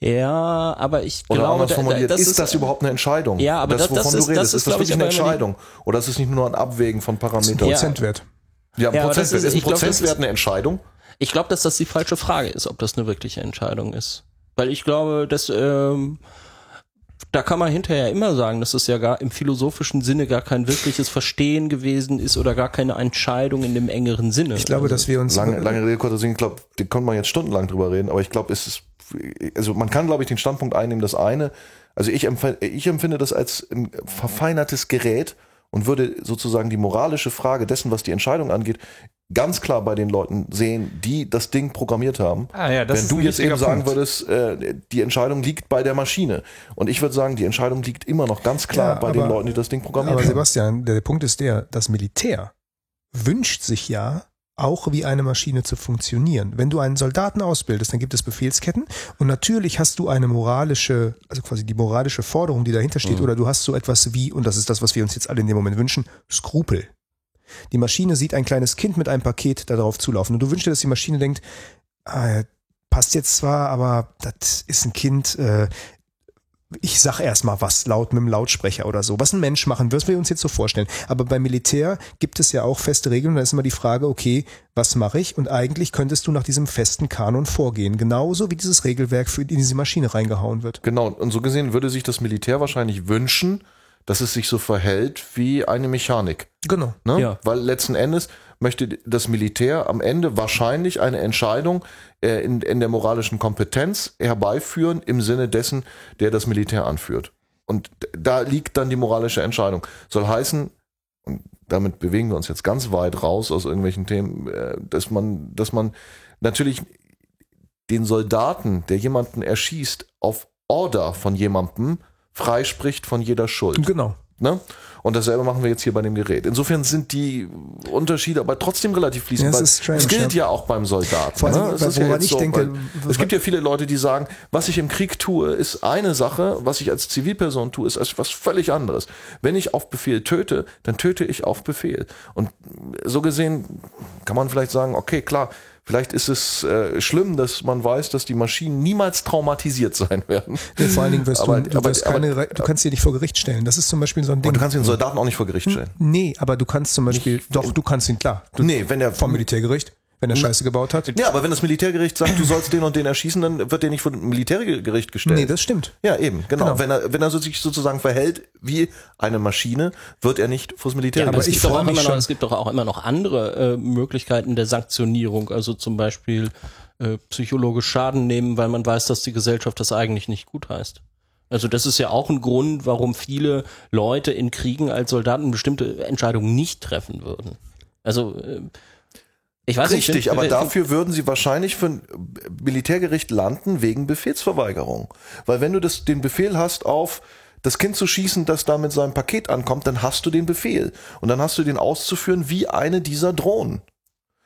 Ja, aber ich Oder glaube, anders da- da- formuliert, das ist, das überhaupt eine Entscheidung? Ja, aber das- das wovon ist- du redest, das ist, ist das wirklich eine die- Entscheidung? Oder ist es nicht nur ein Abwägen von Parametern? Ja. Prozentwert. Ja, ein Ja, aber das Prozentwert. ist- Ist, ein glaub, das Prozentwert ist- eine Entscheidung? Ich glaube, dass das die falsche Frage ist, ob das eine wirkliche Entscheidung ist. Weil ich glaube, dass ähm, da kann man hinterher immer sagen, dass es ja gar im philosophischen Sinne gar kein wirkliches Verstehen gewesen ist oder gar keine Entscheidung in dem engeren Sinne. Ich glaube, Also, dass wir uns Lange, lange Rede, kurzer Sinn. Ich glaube, da konnte man jetzt stundenlang drüber reden, aber ich glaube, es ist, also man kann, glaube ich, den Standpunkt einnehmen, das eine, also ich, empf ich empfinde das als ein verfeinertes Gerät und würde sozusagen die moralische Frage dessen, was die Entscheidung angeht, ganz klar bei den Leuten sehen, die das Ding programmiert haben. Ah ja, das Wenn ist du jetzt eben sagen Punkt. würdest, äh, die Entscheidung liegt bei der Maschine. Und ich würde sagen, die Entscheidung liegt immer noch ganz klar Ja, bei den aber- Leuten, die das Ding programmiert Aber haben. Sebastian, der Punkt ist der, das Militär wünscht sich ja auch wie eine Maschine zu funktionieren. Wenn du einen Soldaten ausbildest, dann gibt es Befehlsketten und natürlich hast du eine moralische, also quasi die moralische Forderung, die dahinter steht, oder du hast so etwas wie, und das ist das, was wir uns jetzt alle in dem Moment wünschen, Skrupel. Die Maschine sieht ein kleines Kind mit einem Paket darauf zulaufen und du wünschst dir, dass die Maschine denkt, ah, passt jetzt zwar, aber das ist ein Kind, äh, ich sag erstmal was laut mit dem Lautsprecher oder so, was ein Mensch machen wird, wir uns jetzt so vorstellen. Aber beim Militär gibt es ja auch feste Regeln da ist immer die Frage, okay, was mache ich? Und eigentlich könntest du nach diesem festen Kanon vorgehen, genauso wie dieses Regelwerk für in diese Maschine reingehauen wird. Genau, und so gesehen würde sich das Militär wahrscheinlich wünschen, dass es sich so verhält wie eine Mechanik. Genau. Ne? Ja. Weil letzten Endes möchte das Militär am Ende wahrscheinlich eine Entscheidung äh, in, in der moralischen Kompetenz herbeiführen im Sinne dessen, der das Militär anführt. Und da liegt dann die moralische Entscheidung. Soll heißen, und damit bewegen wir uns jetzt ganz weit raus aus irgendwelchen Themen, äh, dass man, dass man natürlich den Soldaten, der jemanden erschießt, auf Order von jemandem freispricht von jeder Schuld. Genau. Ne? Und dasselbe machen wir jetzt hier bei dem Gerät. Insofern sind die Unterschiede aber trotzdem relativ fließend. Ja, ist strange, es gilt ja. auch beim Soldaten. Vor allem, ne? Ist ja ich so, denke, es gibt ja viele Leute, die sagen, was ich im Krieg tue, ist eine Sache, was ich als Zivilperson tue, ist etwas völlig anderes. Wenn ich auf Befehl töte, dann töte ich auf Befehl. Und so gesehen kann man vielleicht sagen, okay, klar, vielleicht ist es äh, schlimm, dass man weiß, dass die Maschinen niemals traumatisiert sein werden. Ja, vor allen Dingen wirst Aber- du, du, aber- wirst aber- keine, du kannst dir nicht vor Gericht stellen. Das ist zum Beispiel so ein Ding. Und du kannst den Soldaten auch nicht vor Gericht stellen. nee, aber du kannst zum Beispiel, doch, du kannst ihn, klar. Du, Nee, wenn er vom Militärgericht, wenn er Scheiße gebaut hat. Ja, aber wenn das Militärgericht sagt, du sollst den und den erschießen, dann wird der nicht vor dem Militärgericht gestellt. Nee, das stimmt. ja, eben, genau. Genau. Wenn er, wenn er so sich sozusagen verhält wie eine Maschine, wird er nicht vors Ja, Militärgericht aber es ich gibt, doch freu auch mich immer noch, schon. es gibt doch auch immer noch andere äh, Möglichkeiten der Sanktionierung, also zum Beispiel äh, psychologisch Schaden nehmen, weil man weiß, dass die Gesellschaft das eigentlich nicht gut heißt. Also das ist ja auch ein Grund, warum viele Leute in Kriegen als Soldaten bestimmte Entscheidungen nicht treffen würden. Also äh, ich weiß nicht. Richtig, find- aber dafür würden sie wahrscheinlich für ein Militärgericht landen wegen Befehlsverweigerung. Weil wenn du das, den Befehl hast auf das Kind zu schießen, das da mit seinem Paket ankommt, dann hast du den Befehl. Und dann hast du den auszuführen wie eine dieser Drohnen.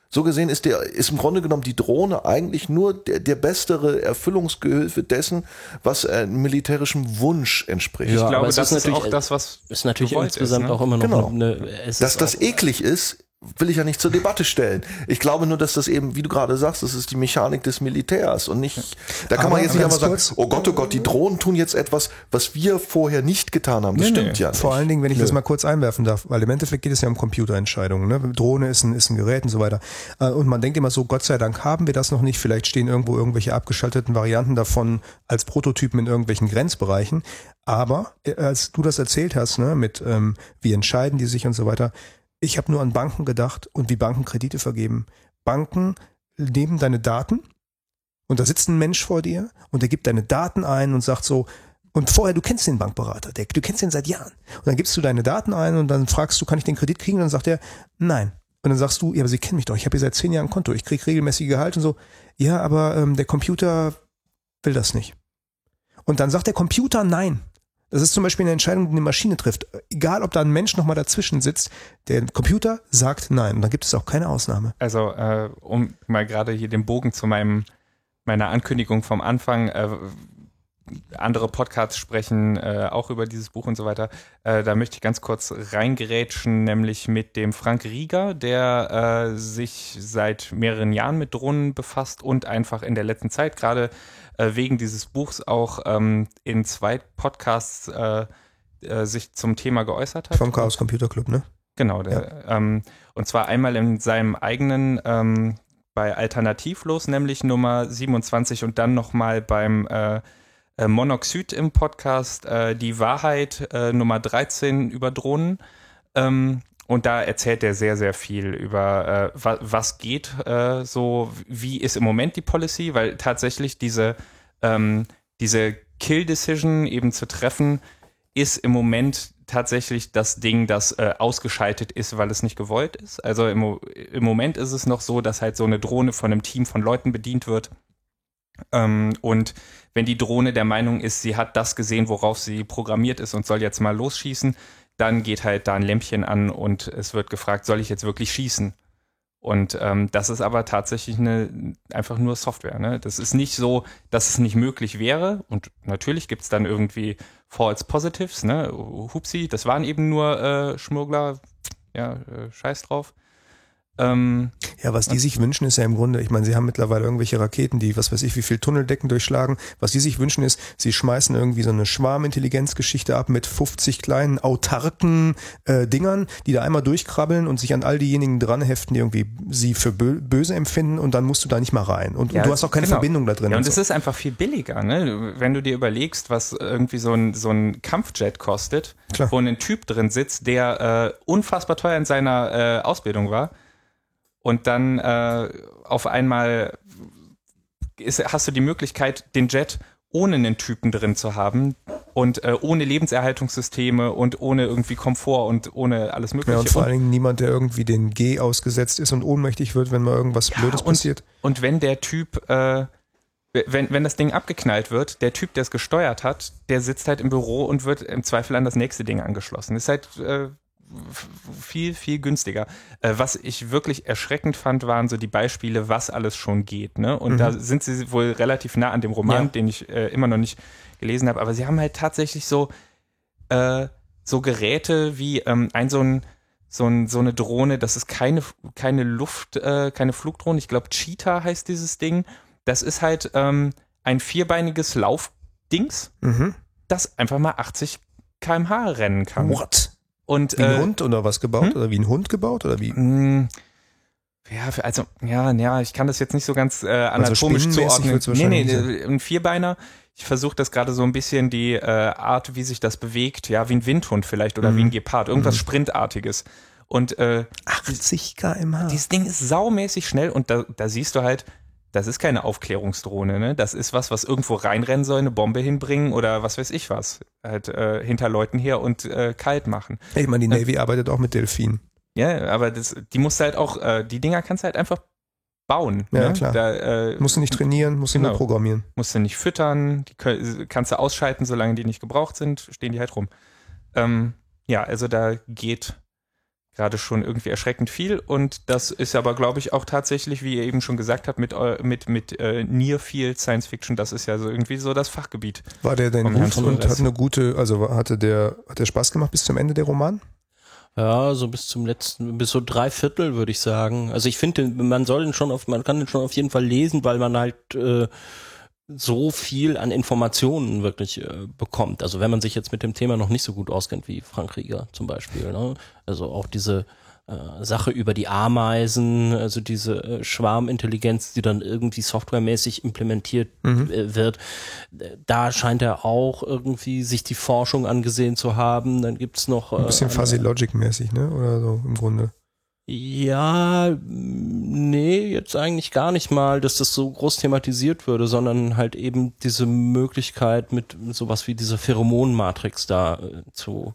So gesehen ist der, ist im Grunde genommen die Drohne eigentlich nur der, der bessere Erfüllungsgehilfe dessen, was einem militärischen Wunsch entspricht. Ja, Ich glaube, das ist ist natürlich- auch das, was ist natürlich insgesamt ist, ne? auch immer noch Genau. eine. Es Dass ist das auch, eklig ist, will ich ja nicht zur Debatte stellen. Ich glaube nur, dass das eben, wie du gerade sagst, das ist die Mechanik des Militärs und nicht, da kann Aber man jetzt nicht einfach sagen, oh Gott, oh Gott, die Drohnen tun jetzt etwas, was wir vorher nicht getan haben. Das Nee, stimmt nee. ja nicht. Vor allen Dingen, wenn ich Nö. das mal kurz einwerfen darf, weil im Endeffekt geht es ja um Computerentscheidungen. Ne? Drohne ist ein, ist ein Gerät und so weiter. Äh, Und man denkt immer so, Gott sei Dank haben wir das noch nicht. Vielleicht stehen irgendwo irgendwelche abgeschalteten Varianten davon als Prototypen in irgendwelchen Grenzbereichen. Aber äh, als du das erzählt hast, ne, mit ähm, wie entscheiden die sich und so weiter, ich habe nur an Banken gedacht und wie Banken Kredite vergeben. Banken nehmen deine Daten und da sitzt ein Mensch vor dir und der gibt deine Daten ein und sagt so, und vorher, du kennst den Bankberater, der, du kennst den seit Jahren. Und dann gibst du deine Daten ein und dann fragst du, kann ich den Kredit kriegen? Und dann sagt er, nein. Und dann sagst du, ja, aber Sie kennen mich doch, ich habe hier seit zehn Jahren ein Konto, ich krieg regelmäßig Gehalt und so. Ja, aber ähm, der Computer will das nicht. Und dann sagt der Computer nein. Das ist zum Beispiel eine Entscheidung, die eine Maschine trifft. Egal, ob da ein Mensch nochmal dazwischen sitzt, der Computer sagt nein. Und dann gibt es auch keine Ausnahme. Also, äh, um mal gerade hier den Bogen zu meinem meiner Ankündigung vom Anfang, äh, andere Podcasts sprechen äh, auch über dieses Buch und so weiter. Äh, da möchte ich ganz kurz reingerätschen, nämlich mit dem Frank Rieger, der äh, sich seit mehreren Jahren mit Drohnen befasst und einfach in der letzten Zeit gerade äh, wegen dieses Buchs auch ähm, in zwei Podcasts äh, äh, sich zum Thema geäußert hat. Vom Chaos Computer Club, ne? Genau, der, ähm, und zwar einmal in seinem eigenen ähm, bei Alternativlos, nämlich Nummer 27 und dann nochmal beim äh, äh, Monoxid im Podcast äh, Die Wahrheit Nummer 13 über Drohnen. Ähm, und da erzählt er sehr, sehr viel über, äh, wa was geht äh, so, wie ist im Moment die Policy, weil tatsächlich diese, ähm, diese Kill-Decision eben zu treffen, ist im Moment tatsächlich das Ding, das äh, ausgeschaltet ist, weil es nicht gewollt ist. Also im, im Moment ist es noch so, dass halt so eine Drohne von einem Team von Leuten bedient wird. Ähm, und wenn die Drohne der Meinung ist, sie hat das gesehen, worauf sie programmiert ist und soll jetzt mal losschießen, dann geht halt da ein Lämpchen an und es wird gefragt, soll ich jetzt wirklich schießen? Und ähm, das ist aber tatsächlich eine, einfach nur Software. Ne? Das ist nicht so, dass es nicht möglich wäre. Und natürlich gibt's dann irgendwie False Positives. Ne? Hupsi, das waren eben nur äh, Schmuggler. Ja, äh, scheiß drauf. Ähm, Ja, was die sich wünschen, ist ja im Grunde, ich meine, sie haben mittlerweile irgendwelche Raketen, die, was weiß ich, wie viel Tunneldecken durchschlagen. Was die sich wünschen, ist, sie schmeißen irgendwie so eine Schwarmintelligenzgeschichte ab mit 50 kleinen autarken äh, Dingern, die da einmal durchkrabbeln und sich an all diejenigen dranheften, die irgendwie sie für bö böse empfinden und dann musst du da nicht mal rein. Und, Ja, und du hast auch keine genau. Verbindung da drin. Ja, und und es so. ist einfach viel billiger, ne? Wenn du dir überlegst, was irgendwie so ein, so ein Kampfjet kostet, Klar. wo ein Typ drin sitzt, der äh, unfassbar teuer in seiner äh, Ausbildung war und dann äh, auf einmal ist, hast du die Möglichkeit, den Jet ohne einen Typen drin zu haben und äh, ohne Lebenserhaltungssysteme und ohne irgendwie Komfort und ohne alles Mögliche. ja, und vor allen Dingen niemand, der irgendwie den G ausgesetzt ist und ohnmächtig wird, wenn mal irgendwas Blödes und, passiert. Und wenn der Typ, äh, wenn, wenn das Ding abgeknallt wird, der Typ, der es gesteuert hat, der sitzt halt im Büro und wird im Zweifel an das nächste Ding angeschlossen. ist halt äh, viel, viel günstiger. Äh, was ich wirklich erschreckend fand, waren so die Beispiele, was alles schon geht. Ne? Und da sind sie wohl relativ nah an dem Roman, Ja. den ich äh, immer noch nicht gelesen habe. Aber sie haben halt tatsächlich so, äh, so Geräte wie ähm, ein so ein so, ein, so eine Drohne, das ist keine, keine Luft, äh, keine Flugdrohne, ich glaube Cheetah heißt dieses Ding. Das ist halt ähm, ein vierbeiniges Laufdings, Mhm. das einfach mal 80 kmh rennen kann. What? Und Wie ein äh, Hund oder was gebaut? hm? Oder wie ein Hund gebaut? Oder wie? mh, ja, für- also ja, ja, ich kann das jetzt nicht so ganz äh, anatomisch spinnenmäßig zuordnen. Nee, nee, wahrscheinlich äh, ein Vierbeiner. Ich versuche das gerade so ein bisschen die äh, Art, wie sich das bewegt, ja, wie ein Windhund vielleicht oder Mhm. wie ein Gepard, irgendwas Sprintartiges. Und äh, 80 kmh. dieses Ding ist saumäßig schnell und da, da siehst du halt, das ist keine Aufklärungsdrohne, ne? Das ist was, was irgendwo reinrennen soll, eine Bombe hinbringen oder was weiß ich was. Halt äh, hinter Leuten her und äh, kalt machen. Ich meine, die Navy arbeitet auch mit Delfinen. Ja, aber das, die musst du halt auch, äh, die Dinger kannst du halt einfach bauen. Ja, ne? klar. Da, äh, Musst du nicht trainieren, musst du Genau. nur programmieren. musst du nicht füttern, die kö- kannst du ausschalten, solange die nicht gebraucht sind, stehen die halt rum. Ähm, ja, also da geht gerade schon irgendwie erschreckend viel und das ist aber, glaube ich, auch tatsächlich, wie ihr eben schon gesagt habt, mit, mit, mit äh, Near Field Science Fiction, das ist ja so irgendwie so das Fachgebiet. War der denn gut und hat eine gute, also hatte der, hat der Spaß gemacht bis zum Ende der Roman? Ja, so bis zum letzten, bis so drei Viertel würde ich sagen. Also ich finde, man soll den schon auf, man kann den schon auf jeden Fall lesen, weil man halt äh, so viel an Informationen wirklich äh, bekommt. Also wenn man sich jetzt mit dem Thema noch nicht so gut auskennt wie Frank Rieger zum Beispiel. Ne? Also auch diese äh, Sache über die Ameisen, also diese äh, Schwarmintelligenz, die dann irgendwie softwaremäßig implementiert äh, wird. Äh, Da scheint er auch irgendwie sich die Forschung angesehen zu haben. Dann gibt's noch Ein bisschen äh, Fuzzy Logic mäßig, ne? Oder so im Grunde. Ja, nee, jetzt eigentlich gar nicht mal, dass das so groß thematisiert würde, sondern halt eben diese Möglichkeit mit sowas wie dieser Pheromonmatrix da äh, zu,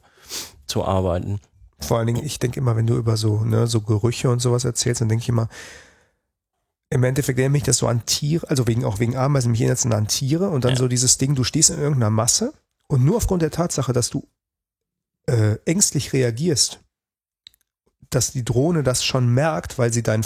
zu arbeiten. Vor allen Dingen, ich denke immer, wenn du über so, ne, so Gerüche und sowas erzählst, dann denke ich immer, im Endeffekt erinnert mich das so an Tiere, also wegen, auch wegen Ameisen, mich erinnert es an Tiere und dann Ja. so dieses Ding, du stehst in irgendeiner Masse und nur aufgrund der Tatsache, dass du äh, ängstlich reagierst, dass die Drohne das schon merkt, weil sie deinen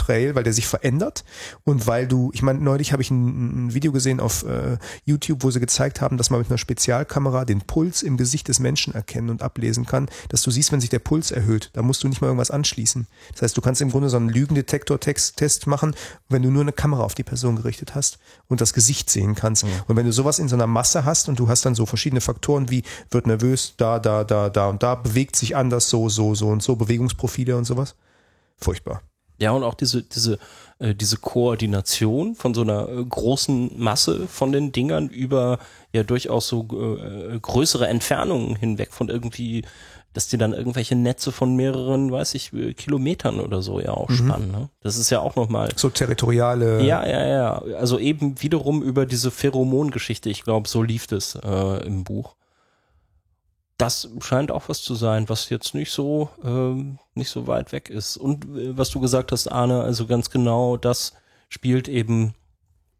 Pheromon-Trail, weil der sich verändert und weil du, ich meine, neulich habe ich ein, ein Video gesehen auf äh, YouTube, wo sie gezeigt haben, dass man mit einer Spezialkamera den Puls im Gesicht des Menschen erkennen und ablesen kann, dass du siehst, wenn sich der Puls erhöht, da musst du nicht mal irgendwas anschließen. Das heißt, du kannst im Grunde so einen Lügendetektor-Test machen, wenn du nur eine Kamera auf die Person gerichtet hast und das Gesicht sehen kannst. Und wenn du sowas in so einer Masse hast und du hast dann so verschiedene Faktoren wie wird nervös, da, da, da, da und da, bewegt sich anders, so, so, so und so, Bewegungsprofile und sowas. Furchtbar. Ja, und auch diese, diese, äh, diese Koordination von so einer äh, großen Masse von den Dingern über ja durchaus so äh, größere Entfernungen hinweg von irgendwie, dass die dann irgendwelche Netze von mehreren, weiß ich, äh, Kilometern oder so ja auch spannen. Ne? Das ist ja auch nochmal. So territoriale. Ja, ja, ja. Also eben wiederum über diese Pheromongeschichte. Ich glaube, so lief es äh, im Buch. Das scheint auch was zu sein, was jetzt nicht so ähm, nicht so weit weg ist. Und äh, was du gesagt hast, Arne, also ganz genau, das spielt eben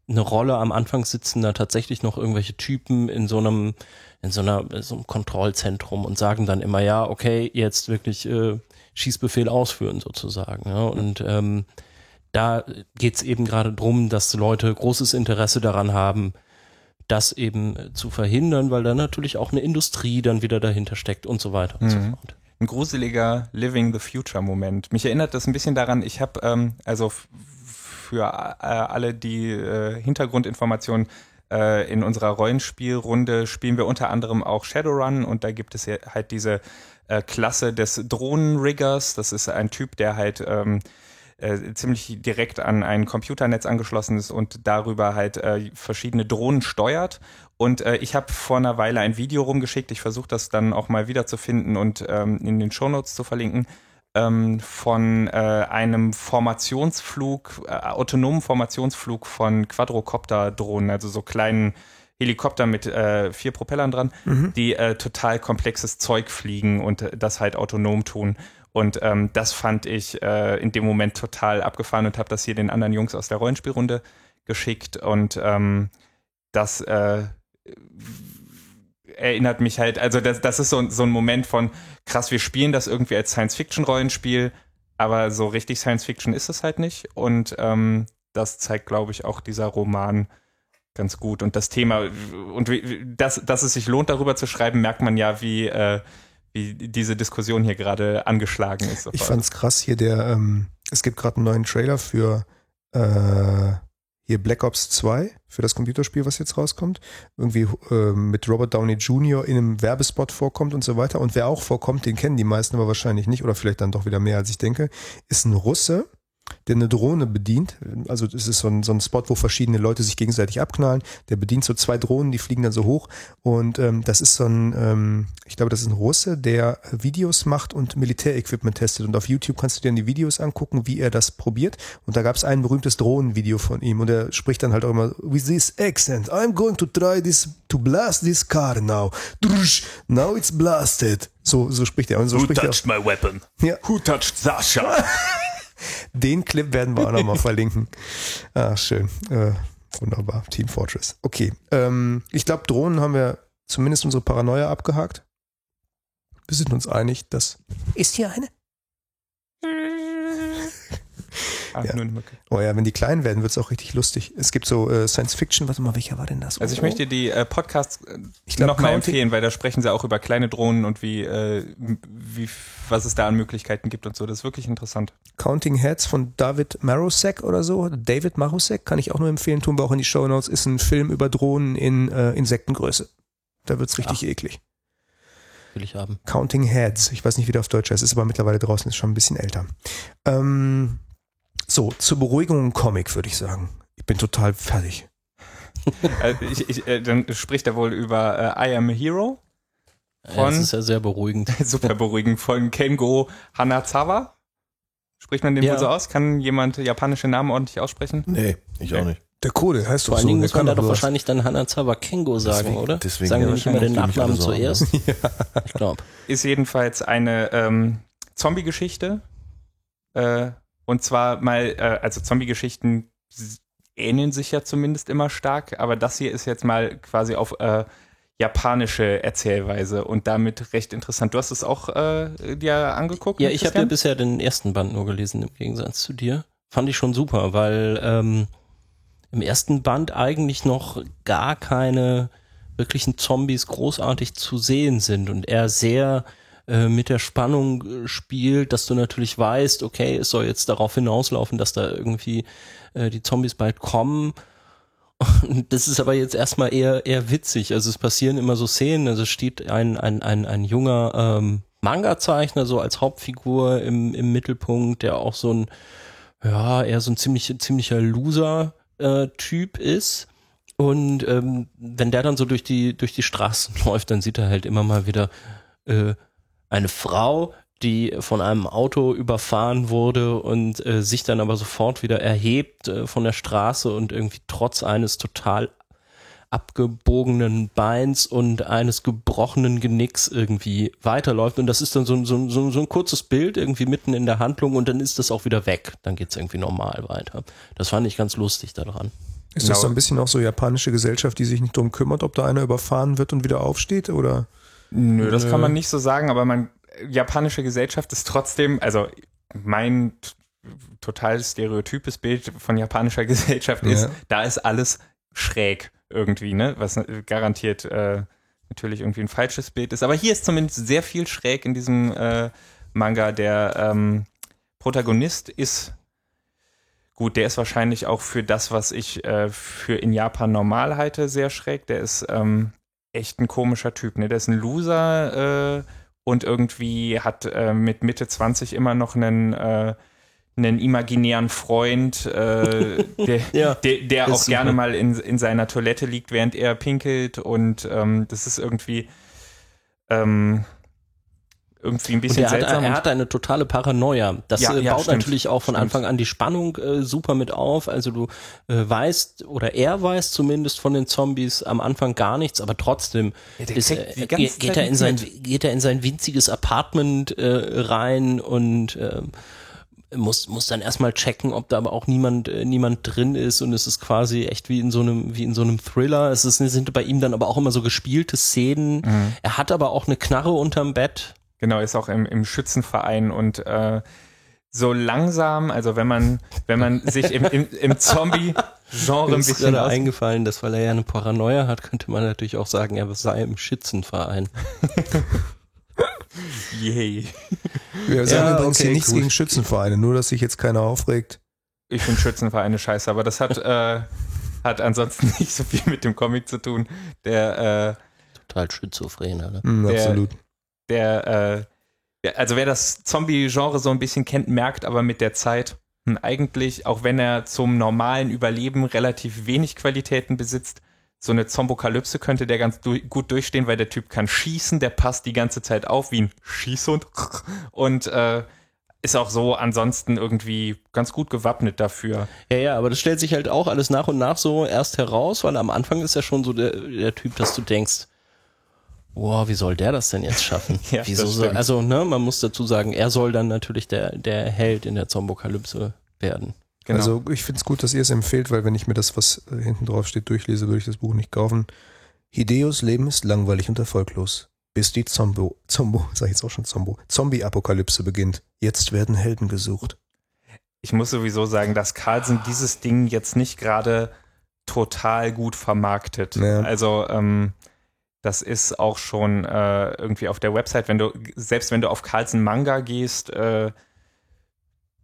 eine Rolle. Am Anfang sitzen da tatsächlich noch irgendwelche Typen in so einem in so einer in so einem Kontrollzentrum und sagen dann immer ja, okay, jetzt wirklich äh, Schießbefehl ausführen sozusagen. Ja. Und ähm, da geht's eben gerade drum, dass Leute großes Interesse daran haben, das eben zu verhindern, weil da natürlich auch eine Industrie dann wieder dahinter steckt und so weiter und so Mhm. fort. ein gruseliger Living the Future Moment. Mich erinnert das ein bisschen daran, ich habe ähm, also für äh, alle die äh, Hintergrundinformationen äh, in unserer Rollenspielrunde spielen wir unter anderem auch Shadowrun und da gibt es ja halt diese äh, Klasse des Drohnenriggers. Das ist ein Typ, der halt ähm, äh, ziemlich direkt an ein Computernetz angeschlossen ist und darüber halt äh, verschiedene Drohnen steuert. Und äh, ich habe vor einer Weile ein Video rumgeschickt. Ich versuche das dann auch mal wiederzufinden und ähm, in den Shownotes zu verlinken. Ähm, von äh, einem Formationsflug, äh, autonomen Formationsflug von Quadrocopter-Drohnen, also so kleinen Helikopter mit äh, vier Propellern dran, die äh, total komplexes Zeug fliegen und äh, das halt autonom tun. Und ähm, das fand ich äh, in dem Moment total abgefahren und habe das hier den anderen Jungs aus der Rollenspielrunde geschickt. Und ähm, das äh, erinnert mich halt, also das, das ist so, so ein Moment von, krass, wir spielen das irgendwie als Science-Fiction-Rollenspiel, aber so richtig Science-Fiction ist es halt nicht. Und ähm, das zeigt, glaube ich, auch dieser Roman ganz gut. Und das Thema, und wie, dass, dass es sich lohnt, darüber zu schreiben, merkt man ja, wie, äh, wie diese Diskussion hier gerade angeschlagen ist. Ich fand's krass hier, der, ähm, es gibt gerade einen neuen Trailer für äh, hier Black Ops 2, für das Computerspiel, was jetzt rauskommt. Irgendwie äh, mit Robert Downey Jr. in einem Werbespot vorkommt und so weiter. Und wer auch vorkommt, den kennen die meisten aber wahrscheinlich nicht, oder vielleicht dann doch wieder mehr, als ich denke, ist ein Russe, der eine Drohne bedient. Also es ist so ein, so ein Spot, wo verschiedene Leute sich gegenseitig abknallen. Der bedient so zwei Drohnen, die fliegen dann so hoch. Und ähm, das ist so ein, ähm, ich glaube, das ist ein Russe, der Videos macht und Militärequipment testet. Und auf YouTube kannst du dir dann die Videos angucken, wie er das probiert. Und da gab es ein berühmtes Drohnenvideo von ihm. Und er spricht dann halt auch immer, with this accent, I'm going to try this, to blast this car now. Now it's blasted. So, so spricht er. Und so spricht er. auch. my weapon? Ja. Who touched Sasha? Den Clip werden wir auch nochmal verlinken. Ah, schön. Äh, wunderbar. Team Fortress. Okay. Ähm, ich glaube, Drohnen haben wir zumindest unsere Paranoia abgehakt. Wir sind uns einig, dass. Ist hier eine? Ah, Ja. nur eine Mücke. Oh ja, wenn die klein werden, wird's auch richtig lustig. Es gibt so äh, Science Fiction, warte mal, welcher war denn das? Also ich Oh. möchte die äh, Podcasts äh, nochmal empfehlen, weil da sprechen sie auch über kleine Drohnen und wie, äh, wie, was es da an Möglichkeiten gibt und so. Das ist wirklich interessant. Counting Heads von David Marusek oder so. David Marusek kann ich auch nur empfehlen, tun wir auch in die Show Notes. Ist ein Film über Drohnen in äh, Insektengröße. Da wird's richtig eklig. Will ich haben. Counting Heads. Ich weiß nicht, wie der auf Deutsch heißt. Ist aber mittlerweile draußen, ist schon ein bisschen älter. Ähm, so, zur Beruhigung ein Comic, würde ich sagen. Ich bin total fertig. äh, ich, ich, äh, dann spricht er wohl über äh, I Am a Hero. Ja, Von- das ist ja sehr beruhigend. Super beruhigend. Von Kengo Hanazawa. Spricht man den Ja. wohl so aus? Kann jemand japanische Namen ordentlich aussprechen? Nee, ich auch nicht. Der Code heißt Vor allen Dingen muss man da doch wahrscheinlich dann Hanazawa Kengo sagen, Deswegen- oder? deswegen sagen ja wir nicht immer den Nachnamen zuerst? Ich glaube. Ist jedenfalls eine ähm, Zombie-Geschichte. Äh, und zwar mal, äh, also Zombie-Geschichten ähneln sich ja zumindest immer stark, aber das hier ist jetzt mal quasi auf äh, japanische Erzählweise und damit recht interessant. Du hast es auch äh, dir angeguckt? Ja, ich habe ja bisher den ersten Band nur gelesen, im Gegensatz zu dir. Fand ich schon super, weil ähm, im ersten Band eigentlich noch gar keine wirklichen Zombies großartig zu sehen sind und er sehr äh, mit der Spannung äh, spielt, dass du natürlich weißt, okay, es soll jetzt darauf hinauslaufen, dass da irgendwie äh, die Zombies bald kommen. Und das ist aber jetzt erstmal eher eher witzig. Also es passieren immer so Szenen, also steht ein, ein, ein, ein junger ähm, Manga-Zeichner so als Hauptfigur im, im Mittelpunkt, der auch so ein, ja, eher so ein ziemlich, ziemlicher Loser-Typ ist. Und ähm, wenn der dann so durch die, durch die Straßen läuft, dann sieht er halt immer mal wieder äh, eine Frau, die von einem Auto überfahren wurde und äh, sich dann aber sofort wieder erhebt äh, von der Straße und irgendwie trotz eines total abgebogenen Beins und eines gebrochenen Genicks irgendwie weiterläuft. Und das ist dann so, ein- so, so, ein- so ein kurzes Bild irgendwie mitten in der Handlung und dann ist das auch wieder weg. Dann geht's irgendwie normal weiter. Das fand ich ganz lustig daran. Ist das so ein bisschen auch so japanische Gesellschaft, die sich nicht drum kümmert, ob da einer überfahren wird und wieder aufsteht? Oder? Nö, das kann man nicht so sagen, aber man japanische Gesellschaft ist trotzdem, also mein total stereotypes Bild von japanischer Gesellschaft ist, Ja. da ist alles schräg irgendwie, ne? Was äh, garantiert äh, natürlich irgendwie ein falsches Bild ist. Aber hier ist zumindest sehr viel schräg in diesem äh, Manga. Der ähm, Protagonist ist gut, der ist wahrscheinlich auch für das, was ich äh, für in Japan normal halte, sehr schräg. Der ist ähm, echt ein komischer Typ, ne? Der ist ein Loser äh, und irgendwie hat äh, mit Mitte 20 immer noch einen äh, einen imaginären Freund, äh, der, Ja, der, der auch super. gerne mal in, in seiner Toilette liegt, während er pinkelt und ähm, das ist irgendwie ähm, irgendwie ein Und bisschen er hat, seltsam. er und- hat eine totale Paranoia. Das Ja, äh, ja, baut stimmt. natürlich auch von Stimmt. Anfang an die Spannung äh, super mit auf. Also du äh, weißt, oder er weiß zumindest von den Zombies am Anfang gar nichts, aber trotzdem Ja, ist, äh, geht, geht, er in sein, mit. geht er in sein winziges Apartment äh, rein und ähm, muss, muss dann erstmal checken, ob da aber auch niemand, äh, niemand drin ist und es ist quasi echt wie in so einem, wie in so einem Thriller. Es ist, sind bei ihm dann aber auch immer so gespielte Szenen. Mhm. Er hat aber auch eine Knarre unterm Bett. Genau, ist auch im, im Schützenverein und äh, so langsam, also wenn man, wenn man sich im, im, im Zombie-Genre Mir ein ist bisschen gerade aus eingefallen, dass weil er ja eine Paranoia hat, könnte man natürlich auch sagen, er sei im Schützenverein. Yay. Wir sagen Ja, übrigens okay, hier nichts gut. gegen Schützenvereine, nur dass sich jetzt keiner aufregt. Ich finde Schützenvereine scheiße, aber das hat, äh, hat ansonsten nicht so viel mit dem Comic zu tun. Der, äh, Total schizophren, oder? Hm, Der- absolut. Der, äh, ja, also wer das Zombie-Genre so ein bisschen kennt, merkt aber mit der Zeit, hm, eigentlich, auch wenn er zum normalen Überleben relativ wenig Qualitäten besitzt, so eine Zombokalypse könnte der ganz du gut durchstehen, weil der Typ kann schießen, der passt die ganze Zeit auf wie ein Schießhund und äh, ist auch so ansonsten irgendwie ganz gut gewappnet dafür. Ja, ja, aber das stellt sich halt auch alles nach und nach so erst heraus, weil am Anfang ist er schon so der, der Typ, dass du denkst, wow, wie soll der das denn jetzt schaffen? Ja, Wieso das soll, also, ne, man muss dazu sagen, er soll dann natürlich der, der Held in der Zombokalypse werden. Genau. Also ich finde es gut, dass ihr es empfehlt, weil wenn ich mir das, was äh, hinten drauf steht, durchlese, würde ich das Buch nicht kaufen. Hideos Leben ist langweilig und erfolglos. Bis die Zombo, Zombo, sag ich jetzt auch schon Zombo, Zombie-Apokalypse beginnt. Jetzt werden Helden gesucht. ich muss sowieso sagen, dass Carlsen dieses Ding jetzt nicht gerade total gut vermarktet. Ja. Also ähm, das ist auch schon äh, irgendwie auf der Website, wenn du, selbst wenn du auf Carlsen Manga gehst, äh,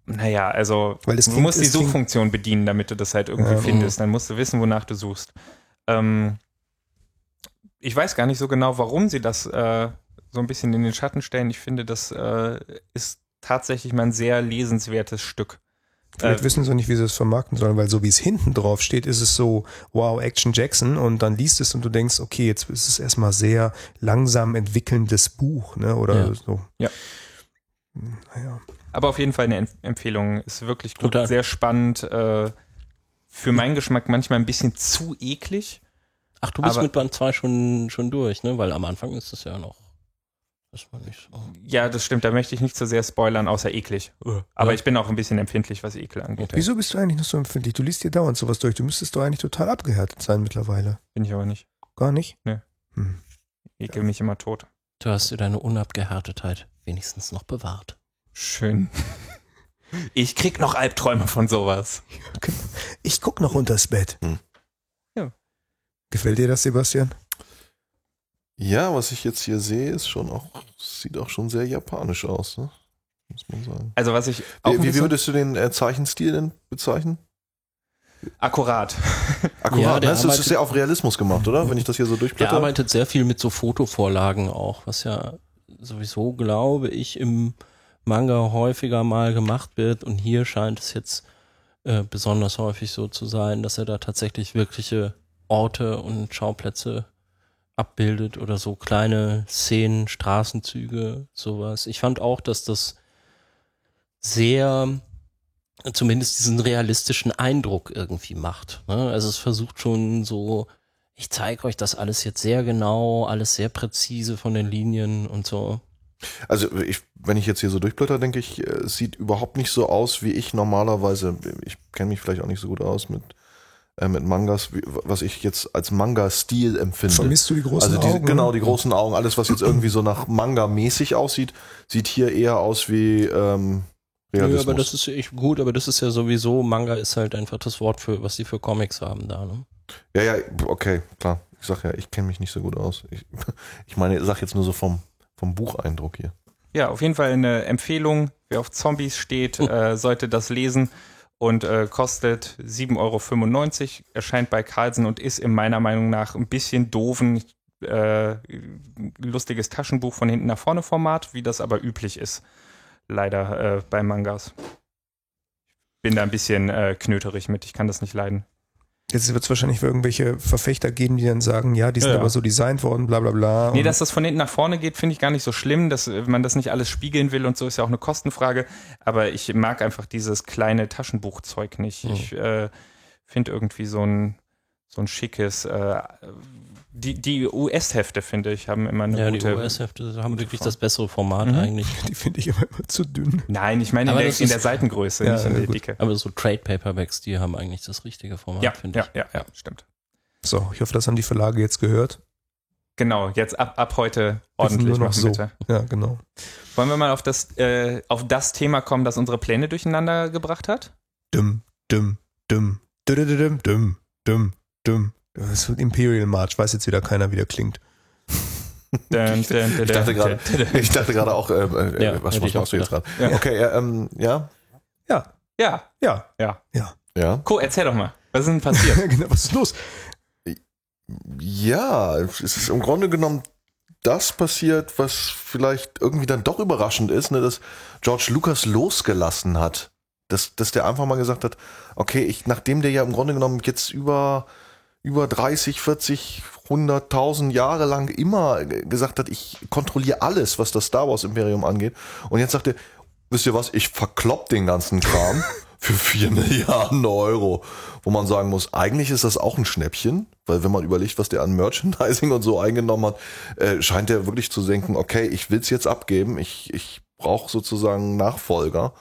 naja, also Weil du musst die Suchfunktion bedienen, damit du das halt irgendwie Ja. findest. Dann musst du wissen, wonach du suchst. Ähm, ich weiß gar nicht so genau, warum sie das äh, so ein bisschen in den Schatten stellen. Ich finde, das äh, ist tatsächlich mal ein sehr lesenswertes Stück. Vielleicht Äh, wissen sie nicht, wie sie es vermarkten sollen, weil so wie es hinten drauf steht, ist es so, wow, Action Jackson und dann liest es und du denkst, okay, jetzt ist es erstmal sehr langsam entwickelndes Buch, ne? Oder Ja. so. Ja. Naja. Aber auf jeden Fall eine Empf- Empfehlung. Ist wirklich gut, Total. sehr spannend. Äh, für meinen Geschmack manchmal ein bisschen zu eklig. Ach, du bist Aber- mit Band 2 schon, schon durch, ne? Weil am Anfang ist es ja noch. Ist man nicht so. Ja, das stimmt. Da möchte ich nicht zu sehr spoilern, außer eklig. Aber Ja. ich bin auch ein bisschen empfindlich, was Ekel angeht. Wieso bist du eigentlich noch so empfindlich? Du liest dir dauernd sowas durch. Du müsstest doch eigentlich total abgehärtet sein mittlerweile. Bin ich aber nicht. Gar nicht? Nee. Hm. Ekel mich immer tot. Du hast dir deine Unabgehärtetheit wenigstens noch bewahrt. Schön. Ich krieg noch Albträume von sowas. Ich guck noch unters Bett. Hm. Ja. Gefällt dir das, Sebastian? Ja, was ich jetzt hier sehe, ist schon auch, sieht auch schon sehr japanisch aus, ne? Muss man sagen. Also was ich Wie, wie würdest du den äh, Zeichenstil denn bezeichnen? akkurat. Akkurat, Ja, ne? der Das ist sehr auf Realismus gemacht, oder? Wenn ich das hier so Der durchblätter. arbeitet sehr viel mit so Fotovorlagen auch, was ja sowieso, glaube ich, im Manga häufiger mal gemacht wird. Und hier scheint es jetzt äh, besonders häufig so zu sein, dass er da tatsächlich wirkliche Orte und Schauplätze abbildet oder so kleine Szenen, Straßenzüge, sowas. Ich fand auch, dass das sehr zumindest diesen realistischen Eindruck irgendwie macht. Ne? Also es versucht schon so, ich zeige euch das alles jetzt sehr genau, alles sehr präzise von den Linien und so. Also ich, wenn ich jetzt hier so durchblätter, denke ich, äh, es sieht überhaupt nicht so aus, wie ich normalerweise, ich kenne mich vielleicht auch nicht so gut aus mit äh, mit Mangas, wie, was ich jetzt als Manga-Stil empfinde. Vermisst du die großen also die, Augen? genau, ne? die großen Augen, alles, was jetzt irgendwie so nach Manga-mäßig aussieht, sieht hier eher aus wie ähm, Ja, Realismus. aber das ist echt gut, aber das ist ja sowieso, Manga ist halt einfach das Wort für, was sie für Comics haben da, ne? ja, ja, okay, klar. Ich sag ja, ich kenne mich nicht so gut aus. Ich, ich meine, ich sag jetzt nur so vom, vom Bucheindruck hier. Ja, auf jeden Fall eine Empfehlung. Wer auf Zombies steht, äh, sollte das lesen und äh, kostet 7,95 Euro. Erscheint bei Carlsen und ist in meiner Meinung nach ein bisschen doofen, äh, lustiges Taschenbuch von hinten nach vorne Format, wie das aber üblich ist. Leider äh, bei Mangas. Bin da ein bisschen äh, knöterig mit, ich kann das nicht leiden. Jetzt wird es wahrscheinlich irgendwelche Verfechter geben, die dann sagen, ja, die sind Ja. aber so designt worden, bla bla bla. Nee, dass das von hinten nach vorne geht, finde ich gar nicht so schlimm, dass äh, man das nicht alles spiegeln will und so ist ja auch eine Kostenfrage. Aber ich mag einfach dieses kleine Taschenbuchzeug nicht. Hm. Ich äh, finde irgendwie so ein, so ein schickes, äh, die, die US-Hefte, finde ich, haben immer eine ja, die gute. US-Hefte haben wirklich Form. das bessere Format Mhm. eigentlich. die finde ich immer, immer zu dünn. Nein, ich meine in, Aber der, in der Seitengröße, Ja, nicht in ja, der gut. Dicke. Aber so Trade Paperbacks, die haben eigentlich das richtige Format, Ja, finde ja, ich. ja, ja, stimmt. So, ich hoffe, das haben die Verlage jetzt gehört. Genau, jetzt ab, ab heute ordentlich nur noch machen, so. bitte. Ja, genau. Wollen wir mal auf das, äh, auf das Thema kommen, das unsere Pläne durcheinander gebracht hat? Dumm, dumm, dumm, dumm, dumm, dumm, dumm. Das ist Imperial March, weiß jetzt wieder keiner, wie der klingt. Dun, dun, dun, Ich dachte gerade, ich dachte gerade auch, äh, äh, Ja, was, machst du jetzt gerade? Ja. Okay, äh, ähm, ja, Ja, Ja, ja. ja. Co, erzähl doch mal. Was ist denn passiert? genau, was ist los? Ja, es ist im Grunde genommen das passiert, was vielleicht irgendwie dann doch überraschend ist, ne, dass George Lucas losgelassen hat. Dass, dass der einfach mal gesagt hat, okay, ich, nachdem der ja im Grunde genommen jetzt über, über 30, 40, 100.000 Jahre lang immer gesagt hat, ich kontrolliere alles, was das Star Wars Imperium angeht. Und jetzt sagt er, wisst ihr was, ich verklopp den ganzen Kram für 4 Milliarden Euro. Wo man sagen muss, eigentlich ist das auch ein Schnäppchen, weil wenn man überlegt, was der an Merchandising und so eingenommen hat, äh, scheint er wirklich zu denken, okay, ich will's jetzt abgeben, ich, ich brauche sozusagen Nachfolger.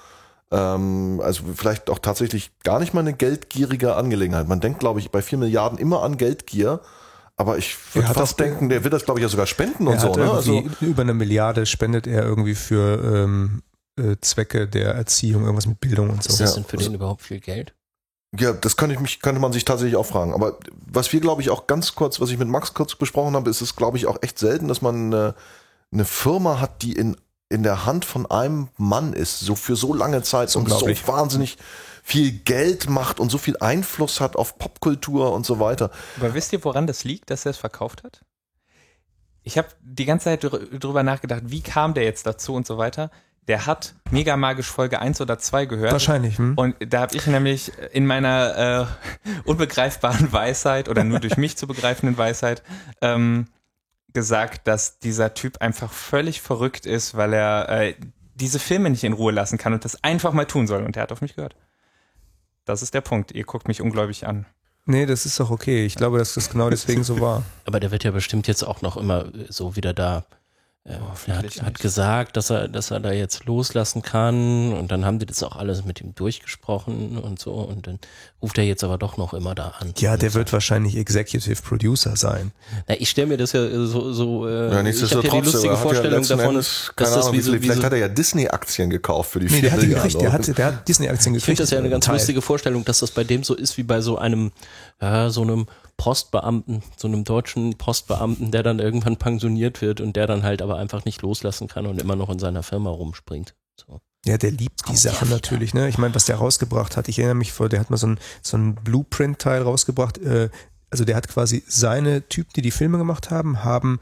Ähm, also vielleicht auch tatsächlich gar nicht mal eine geldgierige Angelegenheit. Man denkt, glaube ich, bei 4 Milliarden immer an Geldgier. Aber ich Er würde hat fast denken, der wird das, glaube ich, ja sogar spenden und er so. Ne? Also, über eine Milliarde spendet er irgendwie für ähm, äh, Zwecke der Erziehung, irgendwas mit Bildung und Ist so. das Ja, denn für also- den überhaupt viel Geld? Ja, das könnte, ich mich, könnte man sich tatsächlich auch fragen. Aber was wir, glaube ich, auch ganz kurz, was ich mit Max kurz besprochen habe, ist es, glaube ich, auch echt selten, dass man eine, eine Firma hat, die in, in der Hand von einem Mann ist, so für so lange Zeit und so wahnsinnig viel Geld macht und so viel Einfluss hat auf Popkultur und so weiter. Aber wisst ihr, woran das liegt, dass er es verkauft hat? Ich habe die ganze Zeit dr- drüber nachgedacht, wie kam der jetzt dazu und so weiter. Der hat Mega Magisch Folge 1 oder 2 gehört. Wahrscheinlich. Hm? Und da habe ich nämlich in meiner äh, unbegreifbaren Weisheit oder nur durch mich zu begreifenden Weisheit ähm, gesagt, dass dieser Typ einfach völlig verrückt ist, weil er äh, diese Filme nicht in Ruhe lassen kann und das einfach mal tun soll. Und er hat auf mich gehört. Das ist der Punkt. Ihr guckt mich ungläubig an. Nee, das ist doch okay. Ich glaube, dass das genau deswegen so war. Aber der wird ja bestimmt jetzt auch noch immer so wieder da. Äh, er hat, hat gesagt, dass er, dass er da jetzt loslassen kann und dann haben die das auch alles mit ihm durchgesprochen und so und dann ruft er jetzt aber doch noch immer da an. Ja, der wird wahrscheinlich Executive Producer sein. Na, ich stelle mir das ja so, so äh, Ja, ich habe ja die lustige hat ja Vorstellung letzten davon, Endes, dass das Ahnung, wie so, wie vielleicht so hat er ja Disney-Aktien gekauft für die Nee, vier der hat gekriegt. Der hat, der hat Disney-Aktien Ich gekriegt. finde das ja eine ganz Teil. lustige Vorstellung, dass das bei dem so ist wie bei so einem, ja, so einem Postbeamten, so einem deutschen Postbeamten, der dann irgendwann pensioniert wird und der dann halt aber einfach nicht loslassen kann und immer noch in seiner Firma rumspringt. So. Ja, der liebt die Sachen natürlich. Ne? Ich meine, was der rausgebracht hat, ich erinnere mich vor, der hat mal so ein, so ein Blueprint-Teil rausgebracht. Äh, also der hat quasi seine Typen, die die Filme gemacht haben, haben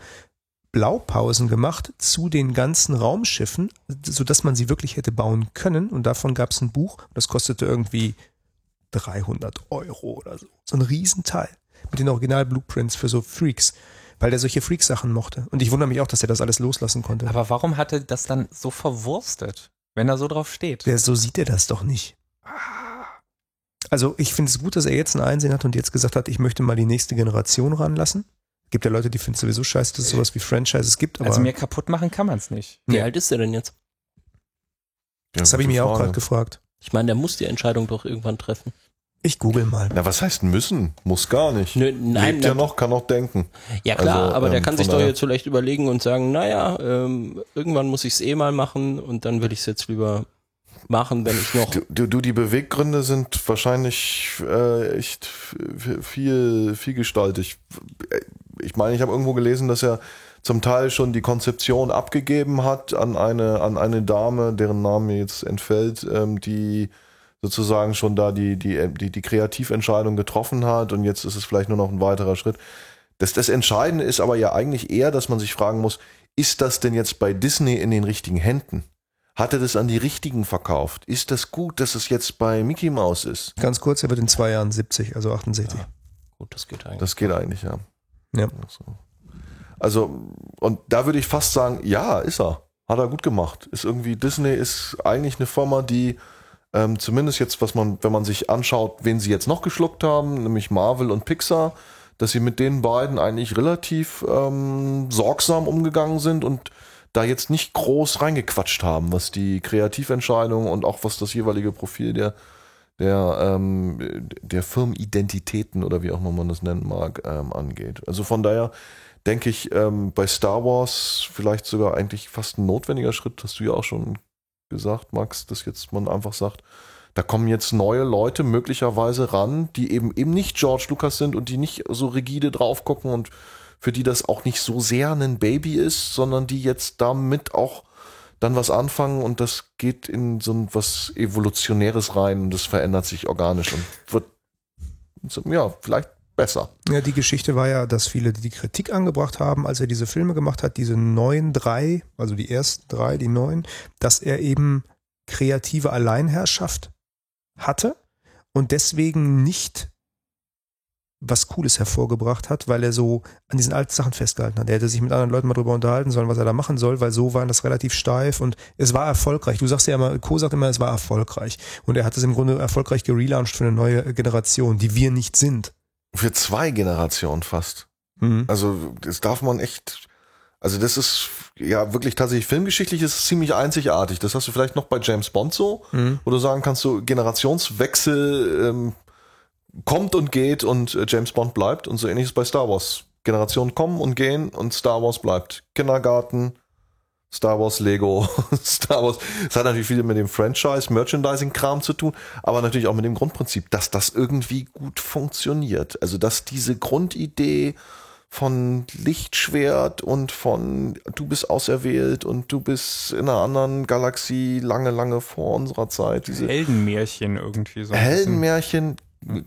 Blaupausen gemacht zu den ganzen Raumschiffen, sodass man sie wirklich hätte bauen können. Und davon gab es ein Buch, das kostete irgendwie 300 Euro oder so. So ein Riesenteil mit den Original-Blueprints für so Freaks, weil der solche Freak-Sachen mochte. Und ich wundere mich auch, dass er das alles loslassen konnte. Aber warum hat er das dann so verwurstet, wenn er so drauf steht? Der, so sieht er das doch nicht. Also ich finde es gut, dass er jetzt ein Einsehen hat und jetzt gesagt hat, ich möchte mal die nächste Generation ranlassen. Gibt ja Leute, die finden sowieso scheiße, dass es sowas wie Franchises gibt, aber also mir kaputt machen kann man es nicht. Wie Nee. alt ist der denn jetzt? Ja, das habe ich mir auch gerade gefragt. Ich meine, der muss die Entscheidung doch irgendwann treffen. Ich google mal. Na, was heißt müssen? Muss gar nicht. Nö, nein, Lebt ja noch, kann noch denken. Ja klar, Also, aber der ähm, kann sich doch jetzt vielleicht überlegen und sagen, naja, ähm, irgendwann muss ich es eh mal machen und dann will ich es jetzt lieber machen, wenn ich noch. Du, du, du, die Beweggründe sind wahrscheinlich äh, echt viel, vielgestaltig. Ich meine, ich habe irgendwo gelesen, dass er zum Teil schon die Konzeption abgegeben hat an eine, an eine Dame, deren Name mir jetzt entfällt, ähm, die sozusagen schon da die, die, die, die Kreativentscheidung getroffen hat und jetzt ist es vielleicht nur noch ein weiterer Schritt. Das, das Entscheidende ist aber ja eigentlich eher, dass man sich fragen muss, ist das denn jetzt bei Disney in den richtigen Händen? Hat er das an die richtigen verkauft? Ist das gut, dass es jetzt bei Mickey Mouse ist? Ganz kurz, er wird in zwei Jahren 70, also 68. Gut, das geht eigentlich. Das geht eigentlich, ja. Ja. So. Also, und da würde ich fast sagen, ja, ist er. Hat er gut gemacht. Ist irgendwie, Disney ist eigentlich eine Firma, die ähm, zumindest jetzt, was man, wenn man sich anschaut, wen sie jetzt noch geschluckt haben, nämlich Marvel und Pixar, dass sie mit den beiden eigentlich relativ ähm, sorgsam umgegangen sind und da jetzt nicht groß reingequatscht haben, was die Kreativentscheidung und auch was das jeweilige Profil der der ähm, der Firmenidentitäten oder wie auch immer man das nennen mag ähm, angeht. Also von daher denke ich ähm, bei Star Wars vielleicht sogar eigentlich fast ein notwendiger Schritt, hast du ja auch schon gesagt, Max, dass jetzt man einfach sagt, da kommen jetzt neue Leute möglicherweise ran, die eben eben nicht George Lucas sind und die nicht so rigide drauf gucken und für die das auch nicht so sehr ein Baby ist, sondern die jetzt damit auch dann was anfangen und das geht in so ein was Evolutionäres rein und das verändert sich organisch und wird ja, vielleicht besser. Ja, die Geschichte war ja, dass viele die Kritik angebracht haben, als er diese Filme gemacht hat, diese neuen drei, also die ersten drei, die neuen, dass er eben kreative Alleinherrschaft hatte und deswegen nicht was Cooles hervorgebracht hat, weil er so an diesen alten Sachen festgehalten hat. Er hätte sich mit anderen Leuten mal drüber unterhalten sollen, was er da machen soll, weil so war das relativ steif und es war erfolgreich. Du sagst ja immer, Co sagt immer, es war erfolgreich. Und er hat es im Grunde erfolgreich gelauncht für eine neue Generation, die wir nicht sind. Für zwei Generationen fast. Mhm. Also das darf man echt, also das ist ja wirklich tatsächlich filmgeschichtlich ist es ziemlich einzigartig. Das hast du vielleicht noch bei James Bond so, Mhm. wo du sagen kannst, so Generationswechsel ähm, kommt und geht und äh, James Bond bleibt und so ähnlich ist bei Star Wars. Generationen kommen und gehen und Star Wars bleibt. Kindergarten, Star Wars Lego, Star Wars. Es hat natürlich viel mit dem Franchise, Merchandising-Kram zu tun, aber natürlich auch mit dem Grundprinzip, dass das irgendwie gut funktioniert. Also, dass diese Grundidee von Lichtschwert und von du bist auserwählt und du bist in einer anderen Galaxie lange, lange vor unserer Zeit. Diese Heldenmärchen irgendwie so. Heldenmärchen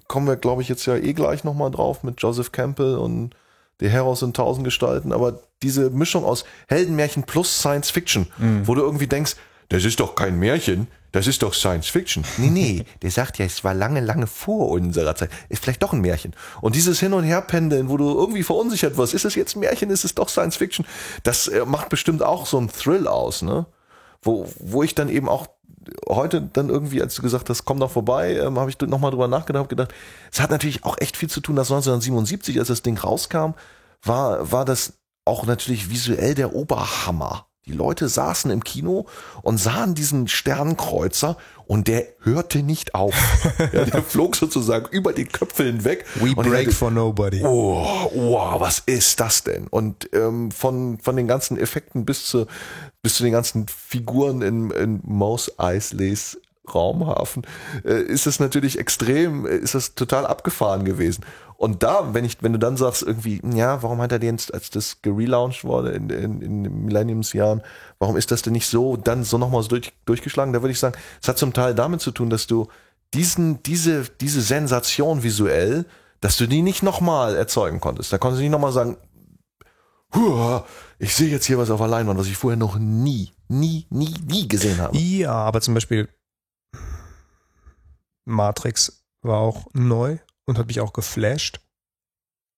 kommen wir, glaube ich, jetzt ja eh gleich nochmal drauf mit Joseph Campbell und The Heroes in tausend Gestalten, aber diese Mischung aus Heldenmärchen plus Science Fiction, wo du irgendwie denkst, das ist doch kein Märchen, das ist doch Science Fiction. Nee, nee, der sagt ja, es war lange, lange vor unserer Zeit. Ist vielleicht doch ein Märchen. Und dieses Hin- und Herpendeln, wo du irgendwie verunsichert wirst, ist es jetzt ein Märchen, ist es doch Science Fiction, das äh, macht bestimmt auch so einen Thrill aus, ne? Wo, wo ich dann eben auch heute dann irgendwie, als du gesagt hast, komm doch vorbei, ähm, habe ich nochmal drüber nachgedacht, hab gedacht, es hat natürlich auch echt viel zu tun, dass 1977, als das Ding rauskam, war, war das auch natürlich visuell der Oberhammer. Die Leute saßen im Kino und sahen diesen Sternenkreuzer und der hörte nicht auf. ja, der flog sozusagen über die Köpfe hinweg. We break dachte, for nobody. Oh, wow, was ist das denn? Und ähm, von, von den ganzen Effekten bis zu, bis zu den ganzen Figuren in, in Maus Eisleys Raumhafen äh, ist es natürlich extrem, äh, ist das total abgefahren gewesen. Und da, wenn ich, wenn du dann sagst, irgendwie, ja, warum hat er den, als das gelauncht wurde in, in, in Millenniumsjahren, warum ist das denn nicht so, dann so nochmal so durch, durchgeschlagen? Da würde ich sagen, es hat zum Teil damit zu tun, dass du diesen, diese, diese Sensation visuell, dass du die nicht nochmal erzeugen konntest. Da konntest du nicht nochmal sagen, "Huah, ich sehe jetzt hier was auf der Leinwand, was ich vorher noch nie, nie, nie, nie gesehen habe. Ja, aber zum Beispiel Matrix war auch neu und hat mich auch geflasht.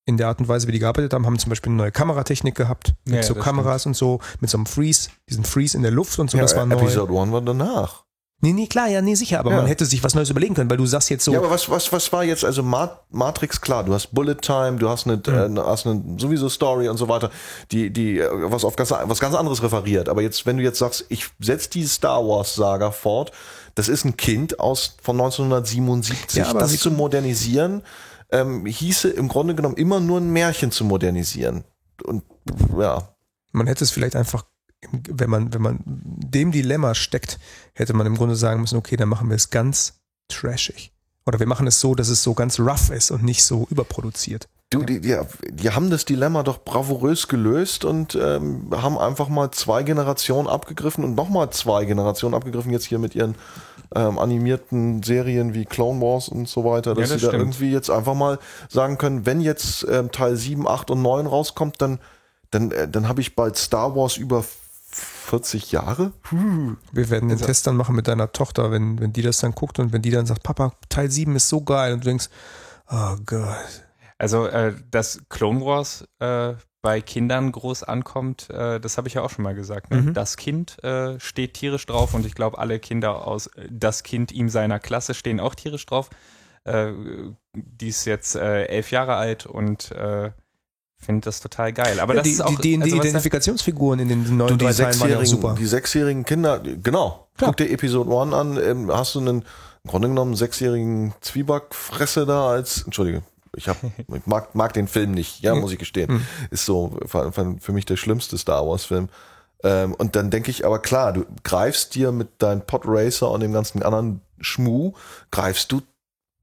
In der Art und Weise, wie die gearbeitet haben, haben zum Beispiel eine neue Kameratechnik gehabt, mit Ja, so Kameras und so, mit so einem Freeze, diesen Freeze in der Luft und so, das war neu. Episode 1 war danach. Nee, nee, klar, ja, nee, sicher, aber Ja. man hätte sich was Neues überlegen können, weil du sagst jetzt so, Ja, aber was, was, was war jetzt, also Ma- Matrix, klar, du hast Bullet Time, du hast eine, äh, hast eine sowieso Story und so weiter, die, die, äh, was auf ganz, was ganz anderes referiert. Aber jetzt, wenn du jetzt sagst, ich setze die Star Wars Saga fort, das ist ein Kind aus, von 1977. Ja, das zu modernisieren, ähm, hieße im Grunde genommen immer nur ein Märchen zu modernisieren. Und, ja. man hätte es vielleicht einfach, wenn man, wenn man dem Dilemma steckt, hätte man im Grunde sagen müssen, okay, dann machen wir es ganz trashig. Oder wir machen es so, dass es so ganz rough ist und nicht so überproduziert. Du, die, die, die haben das Dilemma doch bravourös gelöst und ähm, haben einfach mal zwei Generationen abgegriffen und nochmal zwei Generationen abgegriffen, jetzt hier mit ihren ähm, animierten Serien wie Clone Wars und so weiter, dass Ja, das sie da stimmt. irgendwie jetzt einfach mal sagen können, wenn jetzt ähm, Teil 7, 8 und 9 rauskommt, dann, dann, äh, dann habe ich bald Star Wars über 40 Jahre. Wir werden den Test dann machen mit deiner Tochter, wenn, wenn die das dann guckt und wenn die dann sagt, Papa, Teil 7 ist so geil und du denkst, oh Gott. Also, äh, dass Clone Wars äh, bei Kindern groß ankommt, äh, das habe ich ja auch schon mal gesagt. Ne? Mhm. Das Kind äh, steht tierisch drauf und ich glaube, alle Kinder aus äh, das Kind ihm seiner Klasse stehen auch tierisch drauf. Äh, die ist jetzt äh, elf Jahre alt und äh, finde das total geil. Aber Ja, das die, ist auch die, die, also da- Identifikationsfiguren in den neuen Du, die drei Teilen waren ja super. die sechsjährigen Kinder, genau. Klar. Guck dir Episode 1 an, ähm, hast du einen, im Grunde genommen, sechsjährigen Zwiebackfresse da als, entschuldige, ich hab, ich mag, mag den Film nicht, ja, muss ich gestehen. Ist so für, für mich der schlimmste Star Wars Film. Ähm, und dann denke ich, aber klar, du greifst dir mit deinem Podracer und dem ganzen anderen Schmuh, greifst du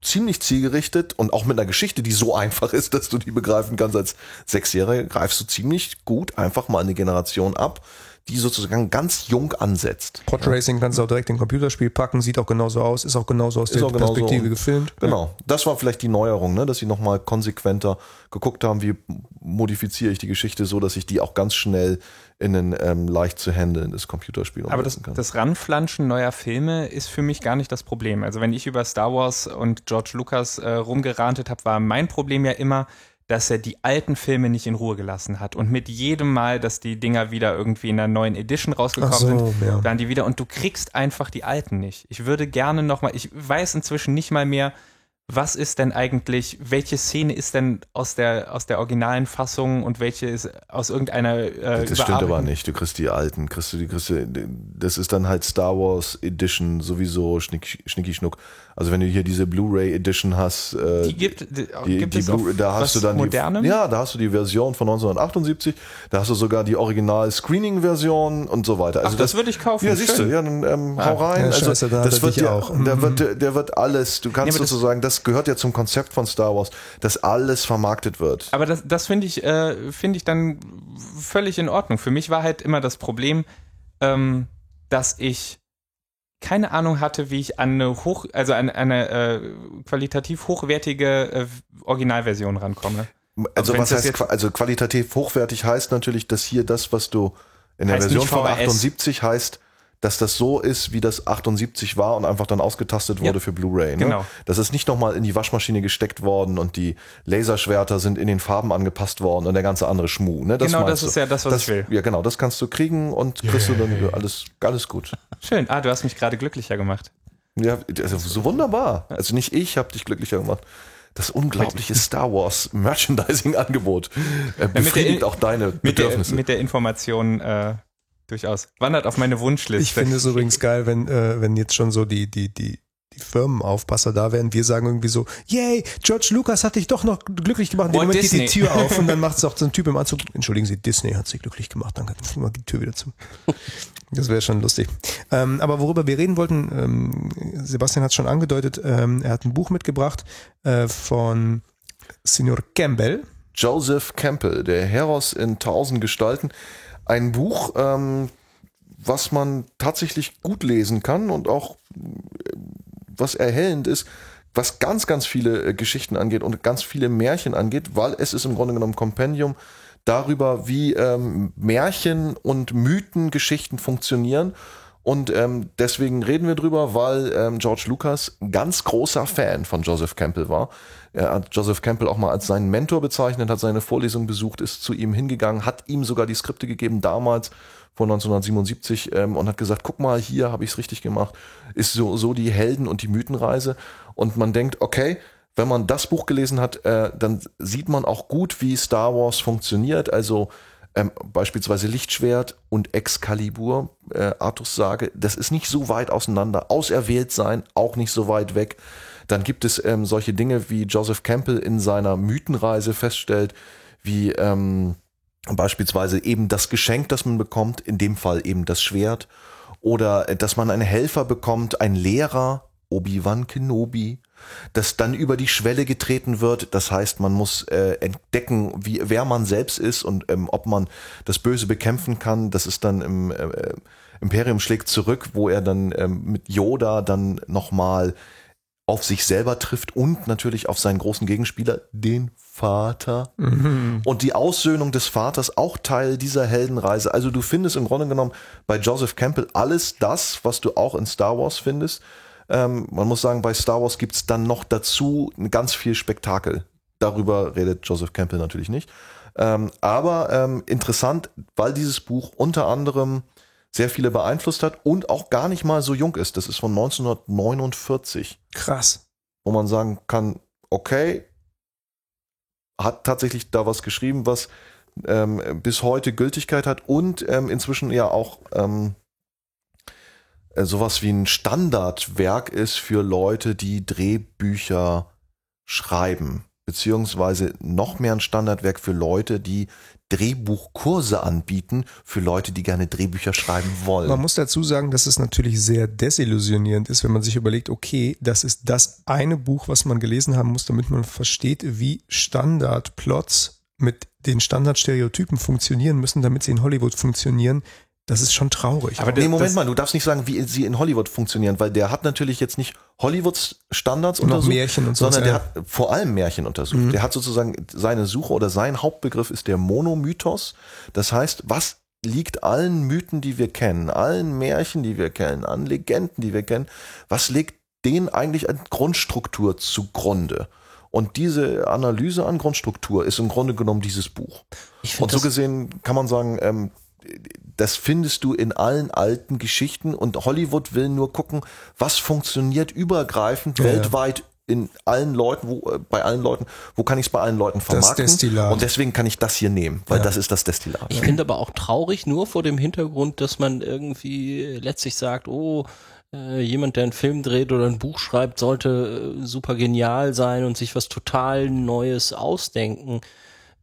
ziemlich zielgerichtet und auch mit einer Geschichte, die so einfach ist, dass du die begreifen kannst als Sechsjähriger, greifst du ziemlich gut einfach mal eine Generation ab, die sozusagen ganz jung ansetzt. Podracing kannst du auch direkt in ein Computerspiel packen, sieht auch genauso aus, ist auch genauso aus Ist der genauso. Perspektive gefilmt. Genau. Das war vielleicht die Neuerung, ne? dass sie nochmal konsequenter geguckt haben, wie modifiziere ich die Geschichte so, dass ich die auch ganz schnell in ein ähm, leicht zu handelndes Computerspiel Aber das, kann. das Ranflanschen neuer Filme ist für mich gar nicht das Problem. Also wenn ich über Star Wars und George Lucas äh, rumgerantet habe, war mein Problem ja immer, dass er die alten Filme nicht in Ruhe gelassen hat. Und mit jedem Mal, dass die Dinger wieder irgendwie in einer neuen Edition rausgekommen so, sind, ja. waren die wieder und du kriegst einfach die alten nicht. Ich würde gerne nochmal, ich weiß inzwischen nicht mal mehr, was ist denn eigentlich, welche Szene ist denn aus der, aus der originalen Fassung und welche ist aus irgendeiner äh, das stimmt aber nicht. Du kriegst die alten, kriegst du die, kriegst du, das ist dann halt Star Wars Edition sowieso schnick, schnicki schnuck. Also wenn du hier diese Blu-ray Edition hast, äh, Die gibt, die, die, gibt die es auch Blu- da hast du dann Modernem? die, ja, da hast du die Version von 1978, da hast du sogar die Original Screening Version und so weiter. Also Ach, das würde ich kaufen. Ja, siehst du, Schön. ja, dann ähm, Ah, hau rein. ja, also scheiße, da das wird ja, auch. der Mhm. wird, der, der wird alles. Du kannst das- sozusagen, das gehört ja zum Konzept von Star Wars, dass alles vermarktet wird. Aber das, das finde ich, äh, finde ich dann völlig in Ordnung. Für mich war halt immer das Problem, ähm, dass ich keine Ahnung hatte, wie ich an eine hoch, also an eine äh, qualitativ hochwertige äh, Originalversion rankomme. Also was heißt, also qualitativ hochwertig heißt natürlich, dass hier das, was du in der Heißt Version von VHS. 78 heißt, dass das so ist, wie das 78 war und einfach dann ausgetastet wurde Ja, für Blu-ray. Ne? genau. Das ist nicht nochmal in die Waschmaschine gesteckt worden und die Laserschwerter sind in den Farben angepasst worden und der ganze andere Schmuh. Ne? Genau, meinst das du. ist ja das, was ich will. Ja, genau, das kannst du kriegen und kriegst du dann alles, alles gut. Schön. Ah, du hast mich gerade glücklicher gemacht. Ja, also so wunderbar. Also nicht ich habe dich glücklicher gemacht. Das unglaubliche Star Wars Merchandising-Angebot äh, der- befriedigt auch deine Mit der, Bedürfnisse. mit der Information äh, durchaus. Wandert auf meine Wunschliste. Ich finde es übrigens geil, wenn, äh, wenn jetzt schon so die, die, die, die Firmenaufpasser da wären. Wir sagen irgendwie so, yay, George Lucas hat dich doch noch glücklich gemacht. In dem Walt Moment geht die. Tür auf und dann macht es auch so ein Typ im Anzug. Entschuldigen Sie, Disney hat sie glücklich gemacht. Dann geht die Tür wieder zu. Das wäre schon lustig. Ähm, aber worüber wir reden wollten, ähm, Sebastian hat schon angedeutet, ähm, er hat ein Buch mitgebracht äh, von Senior Campbell. Joseph Campbell, der Heros in tausend Gestalten. Ein Buch, ähm, was man tatsächlich gut lesen kann und auch äh, was erhellend ist, was ganz, ganz viele äh, Geschichten angeht und ganz viele Märchen angeht, weil es ist im Grunde genommen Kompendium darüber, wie ähm, Märchen und Mythengeschichten funktionieren Und ähm, deswegen reden wir drüber, weil ähm, George Lucas ganz großer Fan von Joseph Campbell war. Er hat Joseph Campbell auch mal als seinen Mentor bezeichnet, hat seine Vorlesung besucht, ist zu ihm hingegangen, hat ihm sogar die Skripte gegeben damals vor 1977 ähm, und hat gesagt, guck mal, hier habe ich es richtig gemacht. Ist so, so die Helden- und die Mythenreise. Und man denkt, okay, wenn man das Buch gelesen hat, äh, dann sieht man auch gut, wie Star Wars funktioniert. Also ähm, beispielsweise Lichtschwert und Excalibur, äh, Artus Sage, das ist nicht so weit auseinander. Auserwählt sein, auch nicht so weit weg. Dann gibt es ähm, solche Dinge, wie Joseph Campbell in seiner Mythenreise feststellt, wie ähm, beispielsweise eben das Geschenk, das man bekommt, in dem Fall eben das Schwert, oder äh, dass man einen Helfer bekommt, ein Lehrer, Obi-Wan Kenobi, dass dann über die Schwelle getreten wird. Das heißt, man muss äh, entdecken, wie, wer man selbst ist und ähm, ob man das Böse bekämpfen kann. Das ist dann im äh, Imperium schlägt zurück, wo er dann ähm, mit Yoda dann nochmal auf sich selber trifft und natürlich auf seinen großen Gegenspieler, den Vater. Mhm. Und die Aussöhnung des Vaters auch Teil dieser Heldenreise. Also du findest im Grunde genommen bei Joseph Campbell alles das, was du auch in Star Wars findest. Ähm, man muss sagen, bei Star Wars gibt's dann noch dazu ganz viel Spektakel. Darüber redet Joseph Campbell natürlich nicht. Ähm, aber ähm, interessant, weil dieses Buch unter anderem sehr viele beeinflusst hat und auch gar nicht mal so jung ist. Das ist von 1949. Krass. Wo man sagen kann, okay, hat tatsächlich da was geschrieben, was ähm, bis heute Gültigkeit hat und ähm, inzwischen ja auch ähm, äh, sowas wie ein Standardwerk ist für Leute, die Drehbücher schreiben, beziehungsweise noch mehr ein Standardwerk für Leute, die Drehbuchkurse anbieten für Leute, die gerne Drehbücher schreiben wollen. Man muss dazu sagen, dass es natürlich sehr desillusionierend ist, wenn man sich überlegt, okay, das ist das eine Buch, was man gelesen haben muss, damit man versteht, wie Standardplots mit den Standardstereotypen funktionieren müssen, damit sie in Hollywood funktionieren. Das ist schon traurig. Aber nee, Moment mal, du darfst nicht sagen, wie sie in Hollywood funktionieren, weil der hat natürlich jetzt nicht Hollywoods Standards und untersucht, Märchen und so, sondern der hat vor allem Märchen untersucht. Mhm. Der hat sozusagen seine Suche oder sein Hauptbegriff ist der Monomythos. Das heißt, was liegt allen Mythen, die wir kennen, allen Märchen, die wir kennen, an Legenden, die wir kennen, was liegt denen eigentlich an Grundstruktur zugrunde? Und diese Analyse an Grundstruktur ist im Grunde genommen dieses Buch. Und so gesehen kann man sagen, ähm, das findest du in allen alten Geschichten und Hollywood will nur gucken, was funktioniert übergreifend Ja, ja. weltweit in allen Leuten, wo, äh, bei allen Leuten, wo kann ich es bei allen Leuten vermarkten? Destillat. Und deswegen kann ich das hier nehmen, weil Ja. das ist das Destillat. Ich finde aber auch traurig, nur vor dem Hintergrund, dass man irgendwie letztlich sagt, oh, äh, jemand, der einen Film dreht oder ein Buch schreibt, sollte äh, super genial sein und sich was total Neues ausdenken.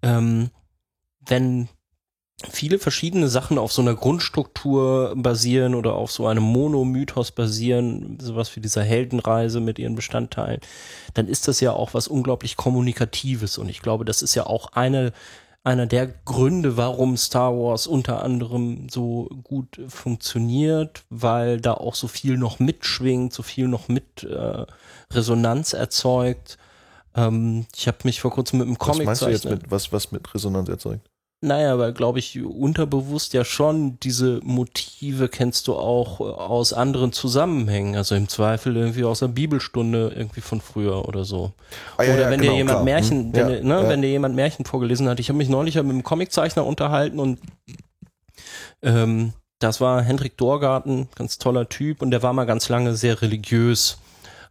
Ähm, wenn viele verschiedene Sachen auf so einer Grundstruktur basieren oder auf so einem Monomythos basieren, sowas wie dieser Heldenreise mit ihren Bestandteilen, dann ist das ja auch was unglaublich Kommunikatives. Und ich glaube, das ist ja auch eine, einer der Gründe, warum Star Wars unter anderem so gut funktioniert, weil da auch so viel noch mitschwingt, so viel noch mit äh, Resonanz erzeugt. Ähm, ich habe mich vor kurzem mit einem Was Comic meinst du jetzt mit, was, was mit Resonanz erzeugt? Naja, weil glaube ich unterbewusst ja schon diese Motive kennst du auch äh, aus anderen Zusammenhängen, also im Zweifel irgendwie aus der Bibelstunde irgendwie von früher oder so. Ah, ja, oder ja, wenn genau, dir jemand klar. Märchen, Hm, wenn, ja, ne, ja. wenn dir jemand Märchen vorgelesen hat. Ich habe mich neulich ja mit einem Comiczeichner unterhalten und ähm, das war Hendrik Dorgarten, ganz toller Typ und der war mal ganz lange sehr religiös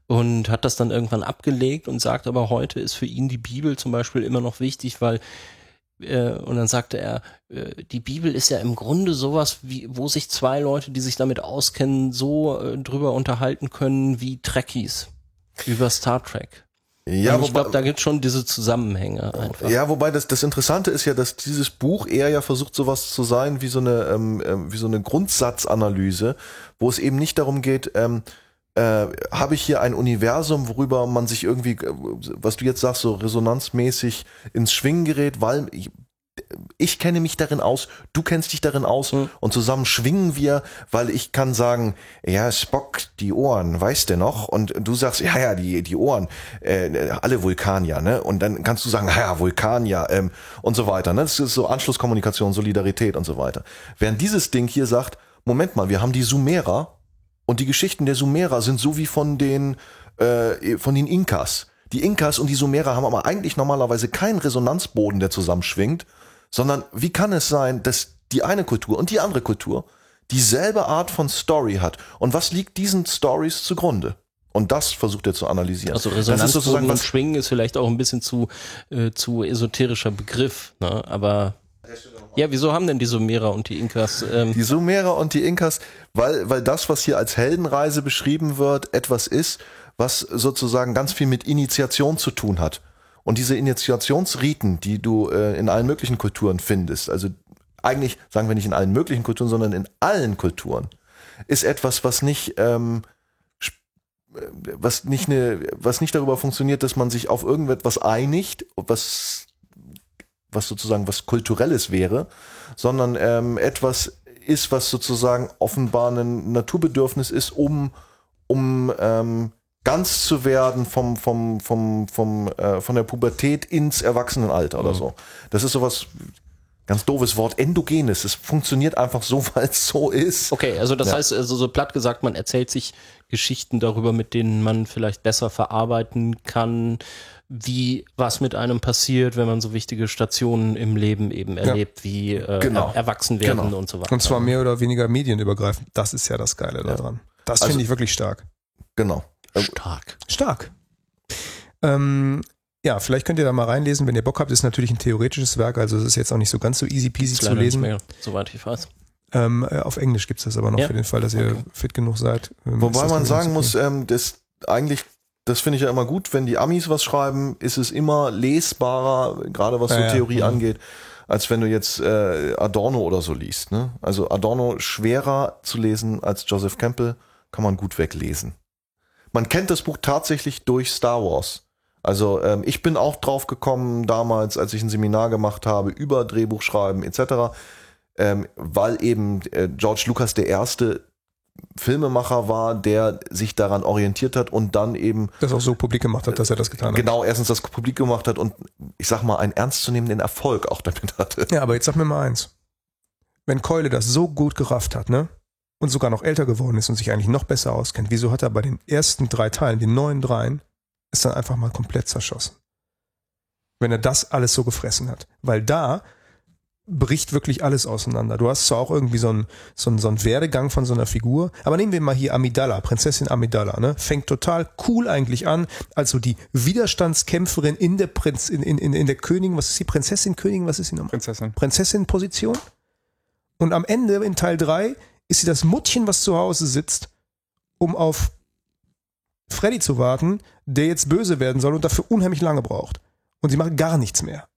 und hat das dann irgendwann abgelegt und sagt aber heute ist für ihn die Bibel zum Beispiel immer noch wichtig, weil äh, und dann sagte er, äh, die Bibel ist ja im Grunde sowas, wie, wo sich zwei Leute, die sich damit auskennen, so äh, drüber unterhalten können wie Trekkies über Star Trek. Ja, und ich glaube, da gibt schon diese Zusammenhänge einfach. Ja, wobei das, das Interessante ist ja, dass dieses Buch eher ja versucht, sowas zu sein wie so eine, ähm, ähm, wie so eine Grundsatzanalyse, wo es eben nicht darum geht, ähm, äh, habe ich hier ein Universum, worüber man sich irgendwie, äh, was du jetzt sagst, so resonanzmäßig ins Schwingen gerät, weil ich, ich kenne mich darin aus, du kennst dich darin aus Mhm. und zusammen schwingen wir, weil ich kann sagen, ja, Spock, die Ohren, weißt du noch? Und du sagst, ja, ja, die, die Ohren, äh, alle Vulkanier, ne? Und dann kannst du sagen, ja, ja, Vulkanier ähm, und so weiter. Ne? Das ist so Anschlusskommunikation, Solidarität und so weiter. Während dieses Ding hier sagt, Moment mal, wir haben die Sumerer und die Geschichten der Sumerer sind so wie von den, äh, von den Inkas. Die Inkas und die Sumerer haben aber eigentlich normalerweise keinen Resonanzboden, der zusammenschwingt, sondern wie kann es sein, dass die eine Kultur und die andere Kultur dieselbe Art von Story hat? Und was liegt diesen Stories zugrunde? Und das versucht er zu analysieren. Also Resonanzboden sozusagen und Schwingen ist vielleicht auch ein bisschen zu, äh, zu esoterischer Begriff, ne? aber ja, wieso haben denn die Sumerer und die Inkas ähm, die Sumerer und die Inkas, weil, weil das, was hier als Heldenreise beschrieben wird, etwas ist, was sozusagen ganz viel mit Initiation zu tun hat. Und diese Initiationsriten, die du äh, in allen möglichen Kulturen findest, also eigentlich sagen wir nicht in allen möglichen Kulturen, sondern in allen Kulturen, ist etwas, was nicht, ähm, äh, was nicht eine, was nicht darüber funktioniert, dass man sich auf irgendetwas einigt, was, was sozusagen was kulturelles wäre, sondern ähm, etwas ist, was sozusagen offenbar ein Naturbedürfnis ist, um, um ähm, ganz zu werden vom, vom, vom, vom, äh, von der Pubertät ins Erwachsenenalter oder so. Das ist sowas, ganz doofes Wort, endogenes. Es funktioniert einfach so, weil es so ist. Okay, also das Ja. heißt, also so platt gesagt, man erzählt sich Geschichten darüber, mit denen man vielleicht besser verarbeiten kann, wie was mit einem passiert, wenn man so wichtige Stationen im Leben eben erlebt, wie äh, Genau. er, erwachsen werden Genau. und so weiter. Und zwar mehr oder weniger medienübergreifend. Das ist ja das Geile daran. Das Also- finde ich wirklich stark. Genau. stark. Stark. Ähm, ja, vielleicht könnt ihr da mal reinlesen, wenn ihr Bock habt. Ist natürlich ein theoretisches Werk, also es ist jetzt auch nicht so ganz so easy peasy zu leider nicht lesen. mehr, soweit ich weiß. Ähm, äh, auf Englisch gibt es das aber noch Ja. für den Fall, dass ihr Okay. fit genug seid. Ähm, Wobei man sagen okay. muss, ähm, das eigentlich, das finde ich ja immer gut, wenn die Amis was schreiben, ist es immer lesbarer, gerade was so Ja, ja. Theorie Mhm. angeht, als wenn du jetzt äh, Adorno oder so liest. Ne? Also Adorno schwerer zu lesen als Joseph Campbell, kann man gut weglesen. Man kennt das Buch tatsächlich durch Star Wars. Also ähm, ich bin auch drauf gekommen damals, als ich ein Seminar gemacht habe über Drehbuchschreiben etc., ähm, weil eben äh, George Lucas der erste Filmemacher war, der sich daran orientiert hat und dann eben das auch so publik gemacht hat, dass er das getan hat. genau erstens das publik gemacht hat und ich sag mal einen ernstzunehmenden Erfolg auch damit hatte. Ja, aber jetzt sag mir mal eins. Wenn Keule das so gut gerafft hat, ne? Und sogar noch älter geworden ist und sich eigentlich noch besser auskennt, wieso hat er bei den ersten drei Teilen, den neuen dreien, ist dann einfach mal komplett zerschossen? Wenn er das alles so gefressen hat. Weil da bricht wirklich alles auseinander. Du hast zwar auch irgendwie so einen, so einen, so einen Werdegang von so einer Figur, aber nehmen wir mal hier Amidala, Prinzessin Amidala, ne? Fängt total cool eigentlich an, also die Widerstandskämpferin in der Prinz, in, in, in in der Königin, was ist sie? Prinzessin, Königin, was ist sie nochmal? Prinzessin. Prinzessin-Position. Und am Ende in Teil 3 ist sie das Muttchen, was zu Hause sitzt, um auf Freddy zu warten, der jetzt böse werden soll und dafür unheimlich lange braucht. Und sie macht gar nichts mehr.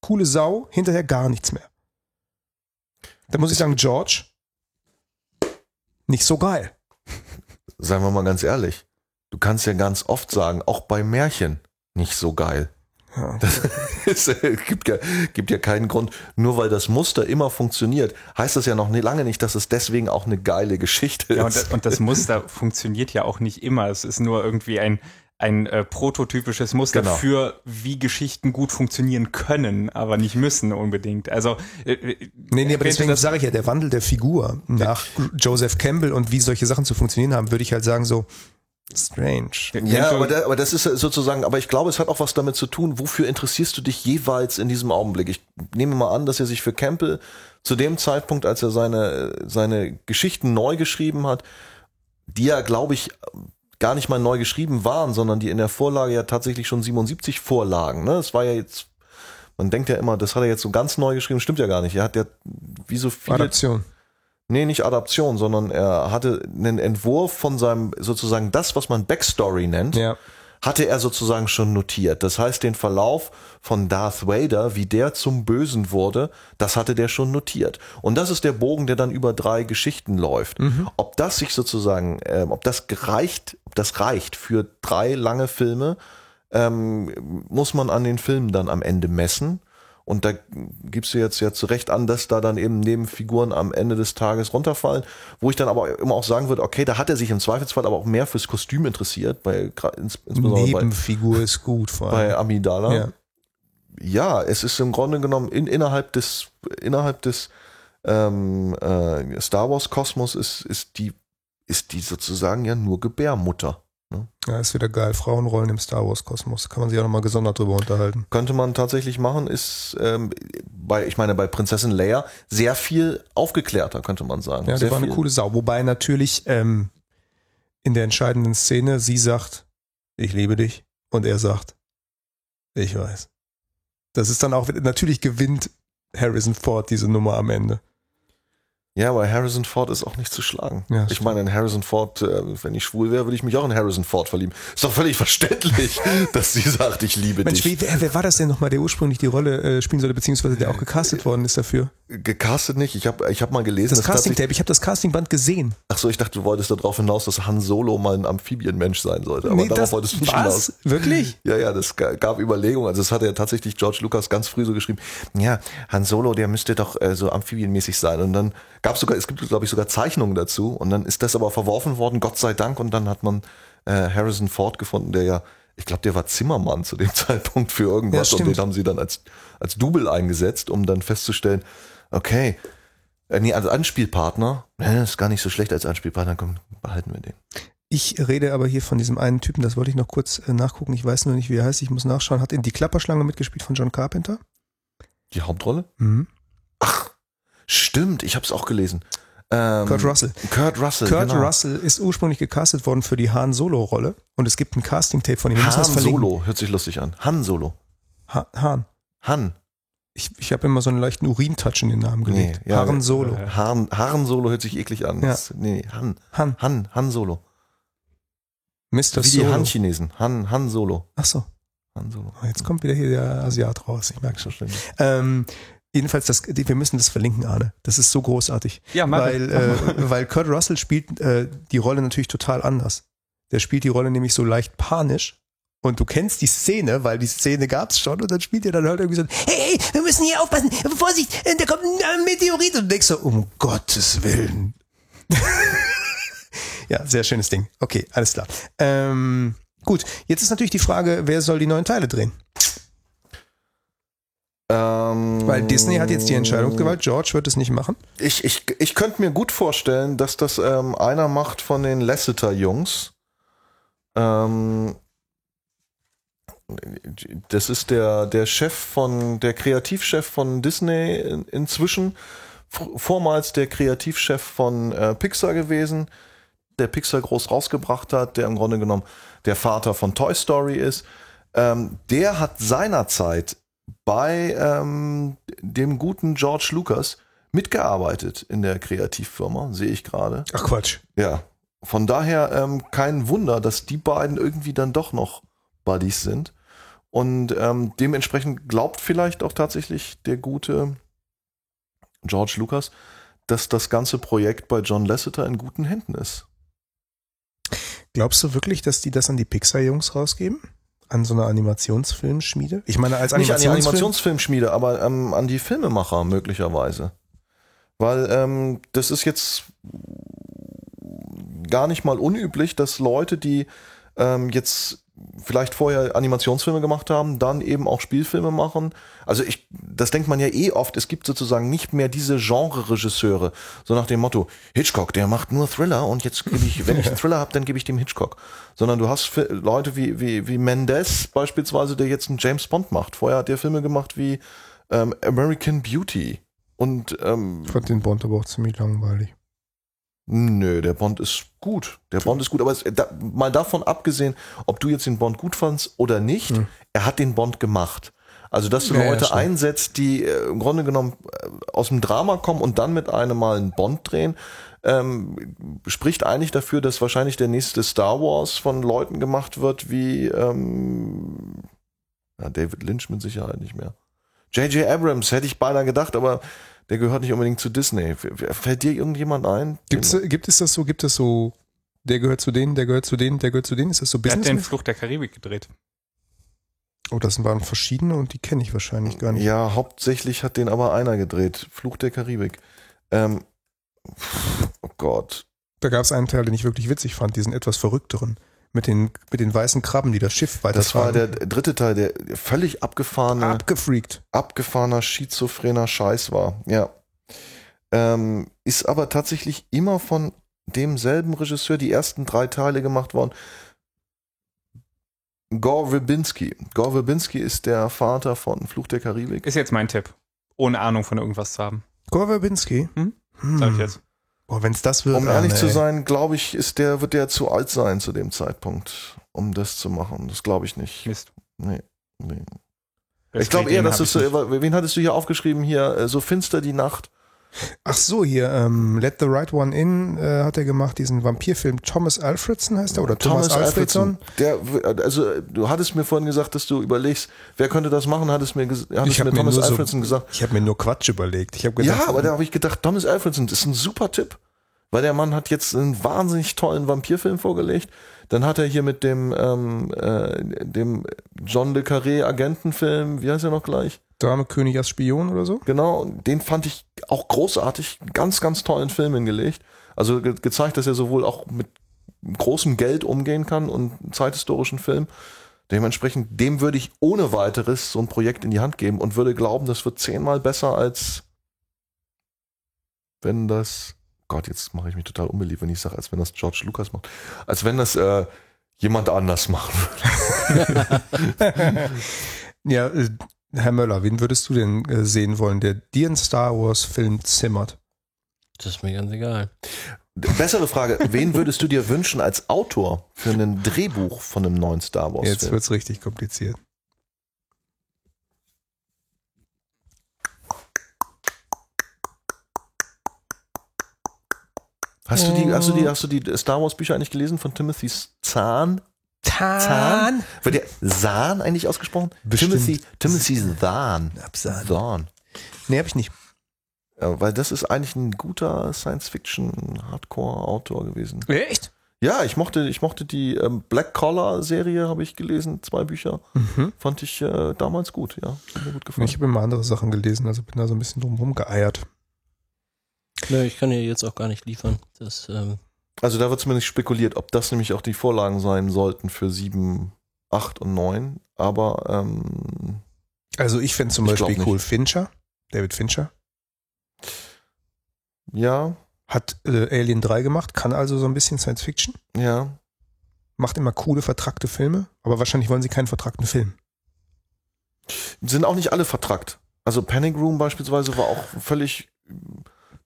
Coole Sau, hinterher gar nichts mehr. Da muss ich sagen, George, nicht so geil. Seien wir mal ganz ehrlich, du kannst ja ganz oft sagen, auch bei Märchen nicht so geil. Ja. Es äh, gibt, ja, gibt ja keinen Grund, nur weil das Muster immer funktioniert, heißt das ja noch lange nicht, dass es deswegen auch eine geile Geschichte Ja, und, ist. das- und das Muster funktioniert ja auch nicht immer. Es ist nur irgendwie ein, ein äh, prototypisches Muster Genau. für, wie Geschichten gut funktionieren können, aber nicht müssen unbedingt. Also, äh, äh, Nee, nee, aber deswegen das- sage ich ja, der Wandel der Figur nach Joseph Campbell und wie solche Sachen zu funktionieren haben, würde ich halt sagen so strange. Ja, aber, da, aber das ist sozusagen, aber ich glaube, es hat auch was damit zu tun, wofür interessierst du dich jeweils in diesem Augenblick? Ich nehme mal an, dass er sich für Campbell zu dem Zeitpunkt, als er seine, seine Geschichten neu geschrieben hat, die ja, glaube ich, gar nicht mal neu geschrieben waren, sondern die in der Vorlage ja tatsächlich schon 77 vorlagen. Ne? Das war ja jetzt, man denkt ja immer, das hat er jetzt so ganz neu geschrieben, stimmt ja gar nicht. Er hat ja wie so viele Adaption. Nee, nicht Adaption, sondern er hatte einen Entwurf von seinem, sozusagen das, was man Backstory nennt, Ja. hatte er sozusagen schon notiert. Das heißt, den Verlauf von Darth Vader, wie der zum Bösen wurde, das hatte der schon notiert. Und das ist der Bogen, der dann über drei Geschichten läuft. Ob das sich sozusagen, ähm, ob das gereicht, ob das reicht für drei lange Filme, ähm, muss man an den Filmen dann am Ende messen. Und da gibst du jetzt ja zu Recht an, dass da dann eben Nebenfiguren am Ende des Tages runterfallen, wo ich dann aber immer auch sagen würde, okay, da hat er sich im Zweifelsfall aber auch mehr fürs Kostüm interessiert, bei, ins, insbesondere bei, Nebenfigur ist gut vor bei allem. Amidala. Ja. Ja. es ist im Grunde genommen in, innerhalb des, innerhalb des ähm, äh, Star Wars Kosmos ist, ist die, ist die sozusagen ja nur Gebärmutter. Ja, ist wieder geil. Frauenrollen im Star Wars Kosmos. Kann man sich auch nochmal gesondert drüber unterhalten. Könnte man tatsächlich machen, ist ähm, bei, ich meine, bei Prinzessin Leia sehr viel aufgeklärter, könnte man sagen. Ja, sehr war eine viel. coole Sau. Wobei natürlich ähm, in der entscheidenden Szene sie sagt, ich liebe dich. Und er sagt, ich weiß. Das ist dann auch, natürlich gewinnt Harrison Ford diese Nummer am Ende. Ja, aber Harrison Ford ist auch nicht zu schlagen. Ja, ich meine, in Harrison Ford, äh, wenn ich schwul wäre, würde ich mich auch in Harrison Ford verlieben. Ist doch völlig verständlich, dass sie sagt, ich liebe Mensch, dich. wie, wer, wer war das denn nochmal, der ursprünglich die Rolle äh, spielen sollte, beziehungsweise der auch gecastet worden ist dafür? Gecastet nicht. Ich habe ich hab mal gelesen, Das Casting-Tape, ich habe das Castingband gesehen. Ach so, ich dachte, du wolltest darauf hinaus, dass Han Solo mal ein Amphibienmensch sein sollte. Aber darauf das, wolltest du nicht hinaus. was? Wirklich? Ja, ja, das ga- gab Überlegungen. Also es hat ja tatsächlich George Lucas ganz früh so geschrieben, ja, Han Solo, der müsste doch äh, so amphibienmäßig sein. Und dann gab es sogar, es gibt, glaube ich, sogar Zeichnungen dazu. Und dann ist das aber verworfen worden, Gott sei Dank. Und dann hat man äh, Harrison Ford gefunden, der ja, ich glaube, der war Zimmermann zu dem Zeitpunkt für Ja, irgendwas. und stimmt. den haben sie dann als, als Double eingesetzt, um dann festzustellen, okay, äh, nee, als Anspielpartner, äh, ist gar nicht so schlecht als Anspielpartner, komm, behalten wir den. Ich rede aber hier von diesem einen Typen, das wollte ich noch kurz äh, nachgucken. Ich weiß nur nicht, wie er heißt. Ich muss nachschauen. Hat in die Klapperschlange mitgespielt von John Carpenter? Die Hauptrolle? Mhm. Stimmt, ich habe es auch gelesen. Ähm, Kurt Russell. Kurt Russell. Kurt genau. Russell ist ursprünglich gecastet worden für die Han Solo-Rolle und es gibt ein Casting-Tape von ihm. Han. Solo, hört sich lustig an. Han Solo. Ha Han. Han. Ich, ich habe immer so einen leichten Urin-Touch in den Namen gelegt. Nee, ja, Han Solo. äh, Han, Han Solo hört sich eklig an. Ja. Das, nee, Han. Han. Han, Han Solo. Mr. Wie die Solo. Han-Chinesen. Han, Han Solo. Ach so. Han Solo. Jetzt kommt wieder hier der Asiat raus. Ich merke schon. Ähm, jedenfalls, das, wir müssen das verlinken, Arne. Das ist so großartig. Ja, mach weil, äh, weil Kurt Russell spielt äh, die Rolle natürlich total anders. Der spielt die Rolle nämlich so leicht panisch. Und du kennst die Szene, weil die Szene gab's schon und dann spielt er dann halt irgendwie so, hey, hey, wir müssen hier aufpassen, Vorsicht, äh, da kommt ein Meteorit und du denkst so, um Gottes Willen. ja, sehr schönes Ding. Okay, alles klar. Ähm, gut, jetzt ist natürlich die Frage, wer soll die neuen Teile drehen? Ähm, Weil Disney hat jetzt die Entscheidungsgewalt, George wird es nicht machen. Ich, ich, ich könnte mir gut vorstellen, dass das ähm, einer macht von den Lasseter-Jungs. Ähm, das ist der, der Chef von, der Kreativchef von Disney in, inzwischen. Vormals der Kreativchef von äh, Pixar gewesen, der Pixar groß rausgebracht hat, der im Grunde genommen der Vater von Toy Story ist. Ähm, der hat seinerzeit bei ähm, dem guten George Lucas mitgearbeitet in der Kreativfirma, sehe ich gerade. Ach Quatsch. Ja. Von daher ähm, kein Wunder, dass die beiden irgendwie dann doch noch Buddies sind. Und ähm, dementsprechend glaubt vielleicht auch tatsächlich der gute George Lucas, dass das ganze Projekt bei John Lasseter in guten Händen ist. Glaubst du wirklich, dass die das an die Pixar-Jungs rausgeben? An so einer Animationsfilmschmiede? Ich meine, als Nicht an die Animationsfilm. Animationsfilmschmiede, aber ähm, an die Filmemacher möglicherweise. Weil ähm, das ist jetzt gar nicht mal unüblich, dass Leute, die ähm, jetzt vielleicht vorher Animationsfilme gemacht haben, dann eben auch Spielfilme machen. Also ich, das denkt man ja eh oft, es gibt sozusagen nicht mehr diese Genre-Regisseure, so nach dem Motto, Hitchcock, der macht nur Thriller und jetzt gebe ich, wenn ich einen Thriller habe, dann gebe ich dem Hitchcock. Sondern du hast Leute wie, wie, wie Mendes beispielsweise, der jetzt einen James Bond macht. Vorher hat der Filme gemacht wie ähm, American Beauty. Und ähm, Ich fand den Bond aber auch ziemlich langweilig. Nö, der Bond ist gut. Der Bond ist gut, aber es, da, mal davon abgesehen, ob du jetzt den Bond gut fandst oder nicht, er hat den Bond gemacht. Also, dass du Ja, ja, Leute stimmt. einsetzt, die äh, im Grunde genommen äh, aus dem Drama kommen und dann mit einem mal einen Bond drehen, ähm, spricht eigentlich dafür, dass wahrscheinlich der nächste Star Wars von Leuten gemacht wird wie ähm, ja, David Lynch mit Sicherheit nicht mehr. J.J. Abrams hätte ich beinahe gedacht, aber der gehört nicht unbedingt zu Disney. Fällt dir irgendjemand ein? Gibt's, gibt es das so, gibt es so, der gehört zu denen, der gehört zu denen, der gehört zu denen? Ist das so Der hat den Business? Fluch der Karibik gedreht. Oh, das waren verschiedene und die kenne ich wahrscheinlich gar nicht. Ja, hauptsächlich hat den aber einer gedreht. Fluch der Karibik. Ähm, oh Gott. Da gab es einen Teil, den ich wirklich witzig fand, diesen etwas verrückteren. Mit den, mit den weißen Krabben, die das Schiff Das war der dritte Teil, der völlig abgefahrene, abgefreakt. abgefahrener, schizophrener Scheiß war. Ja. Ähm, ist aber tatsächlich immer von demselben Regisseur die ersten drei Teile gemacht worden. Gore Verbinski. Gore Verbinski ist der Vater von Fluch der Karibik. Ist jetzt mein Tipp. Ohne Ahnung von irgendwas zu haben. Gore Verbinski? Hm? Hm. Sag ich jetzt. Boah, wenn's das wird. Um ah, ehrlich zu nee. sein, glaube ich, ist der, wird der zu alt sein zu dem Zeitpunkt, um das zu machen. Das glaube ich nicht. Mist. Nee, nee. Ich glaube eher, dass es, wen hattest du hier aufgeschrieben hier? Äh, So finster die Nacht. Ach so, hier, ähm, Let the Right One In äh, hat er gemacht, diesen Vampirfilm Thomas Alfredson heißt er, oder Thomas, Alfredson. Der, also du hattest mir vorhin gesagt, dass du überlegst, wer könnte das machen, hattest mir, hattest Ich hab mir mir Thomas so- Alfredson gesagt. Ich habe mir nur Quatsch überlegt. Ich habe gedacht, Ja, aber da habe ich gedacht, Thomas Alfredson, das ist ein super Tipp. Weil der Mann hat jetzt einen wahnsinnig tollen Vampirfilm vorgelegt. Dann hat er hier mit dem, ähm, äh, dem John Le Carré Agentenfilm, wie heißt er noch gleich? Dame König als Spion oder so. Genau, den fand ich auch großartig, ganz, ganz tollen Film hingelegt. Also ge gezeigt, dass er sowohl auch mit großem Geld umgehen kann und zeithistorischen Film. Dementsprechend, dem würde ich ohne weiteres so ein Projekt in die Hand geben und würde glauben, das wird zehnmal besser als wenn das, Gott, jetzt mache ich mich total unbeliebt, wenn ich sage, als wenn das George Lucas macht, als wenn das äh, jemand anders machen würde. Ja, äh, Herr Möller, wen würdest du denn äh, sehen wollen, der dir einen Star Wars Film zimmert? Das ist mir ganz egal. Bessere Frage, wen würdest du dir wünschen als Autor für ein Drehbuch von einem neuen Star Wars Jetzt Film? wird's richtig kompliziert. Hast du die, hast du die, hast du die Star Wars Bücher eigentlich gelesen von Timothy Zahn? Tan. Wird der Zahn eigentlich ausgesprochen? Bestimmt. Timothy, Timothy Zahn. Absahn. Zahn. Nee, hab ich nicht. Ja, weil das ist eigentlich ein guter Science-Fiction-Hardcore-Autor gewesen. Echt? Ja, ich mochte, ich mochte die ähm, Black Collar-Serie, habe ich gelesen, zwei Bücher. Mhm. Fand ich äh, damals gut, ja. Hat mir gut gefallen. Ich habe immer andere Sachen gelesen, also bin da so ein bisschen drum rumgeeiert. Nö, ich kann dir jetzt auch gar nicht liefern. Das, ähm, Also da wird zumindest spekuliert, ob das nämlich auch die Vorlagen sein sollten für sieben, acht und neun. Aber ähm, Also ich fände zum Ich Beispiel cool Fincher, David Fincher, ja, hat äh, Alien 3 gemacht, kann also so ein bisschen Science Fiction, ja. macht immer coole, vertrackte Filme, aber wahrscheinlich wollen sie keinen vertrackten Film. Sind auch nicht alle vertrackt. Also Panic Room beispielsweise war auch völlig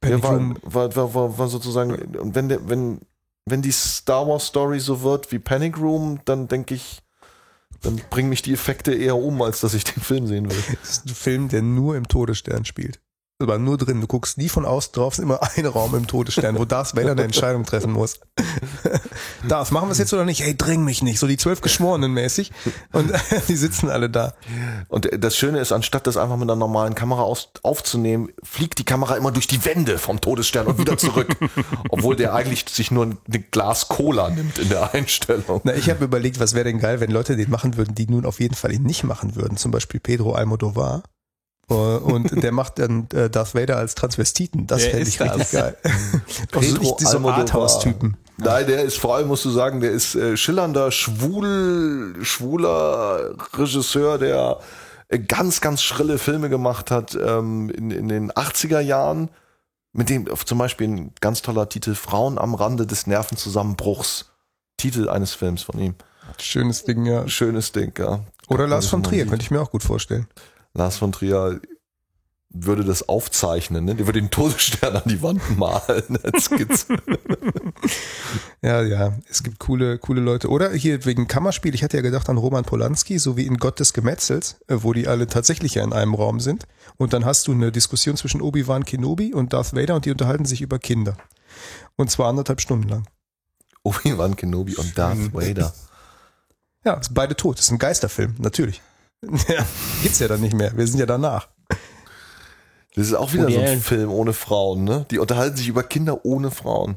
Der war, war, war, war, sozusagen, und wenn der, wenn, wenn die Star Wars Story so wird wie Panic Room, dann denke ich, dann bringen mich die Effekte eher um, als dass ich den Film sehen will. ist ein Film, der nur im Todesstern spielt. Aber nur drin. Du guckst nie von außen drauf, es ist immer ein Raum im Todesstern, wo Darth Vader eine Entscheidung treffen muss. Darth, machen wir es jetzt oder nicht? Hey, dring mich nicht. So die zwölf Geschworenen mäßig. Und die sitzen alle da. Und das Schöne ist, anstatt das einfach mit einer normalen Kamera aufzunehmen, fliegt die Kamera immer durch die Wände vom Todesstern und wieder zurück. Obwohl der eigentlich sich nur ein Glas Cola nimmt in der Einstellung. Na, ich habe überlegt, was wäre denn geil, wenn Leute den machen würden, die nun auf jeden Fall ihn nicht machen würden. Zum Beispiel Pedro Almodovar. Äh, Und der macht dann äh, Darth Vader als Transvestiten. Das fände ich richtig das? geil. Also Pedro diese Almodovar. Arthouse-Typen. Nein, der ist vor allem, musst du sagen, der ist äh, schillernder, schwul, schwuler Regisseur, der äh, ganz, ganz schrille Filme gemacht hat ähm, in, in den 80er Jahren. Mit dem zum Beispiel ein ganz toller Titel Frauen am Rande des Nervenzusammenbruchs. Titel eines Films von ihm. Schönes Ding, ja. Schönes Ding, ja. Oder Lars von Trier, könnte ich mir auch gut vorstellen. Lars von Trier würde das aufzeichnen, ne? Der würde den Todesstern an die Wand malen als Skizze. Ja, ja, es gibt coole, coole Leute. Oder hier wegen Kammerspiel, ich hatte ja gedacht an Roman Polanski, so wie in Gott des Gemetzels, äh, wo die alle tatsächlich ja in einem Raum sind. Und dann hast du eine Diskussion zwischen Obi-Wan Kenobi und Darth Vader und die unterhalten sich über Kinder. Und zwar anderthalb Stunden lang. Obi-Wan Kenobi und Darth Vader. Ja, sind beide tot. Das ist ein Geisterfilm, natürlich. Ja, gibt's ja dann nicht mehr. Wir sind ja danach. Das ist auch wieder Woody so ein Allen. Film ohne Frauen, ne? Die unterhalten sich über Kinder ohne Frauen.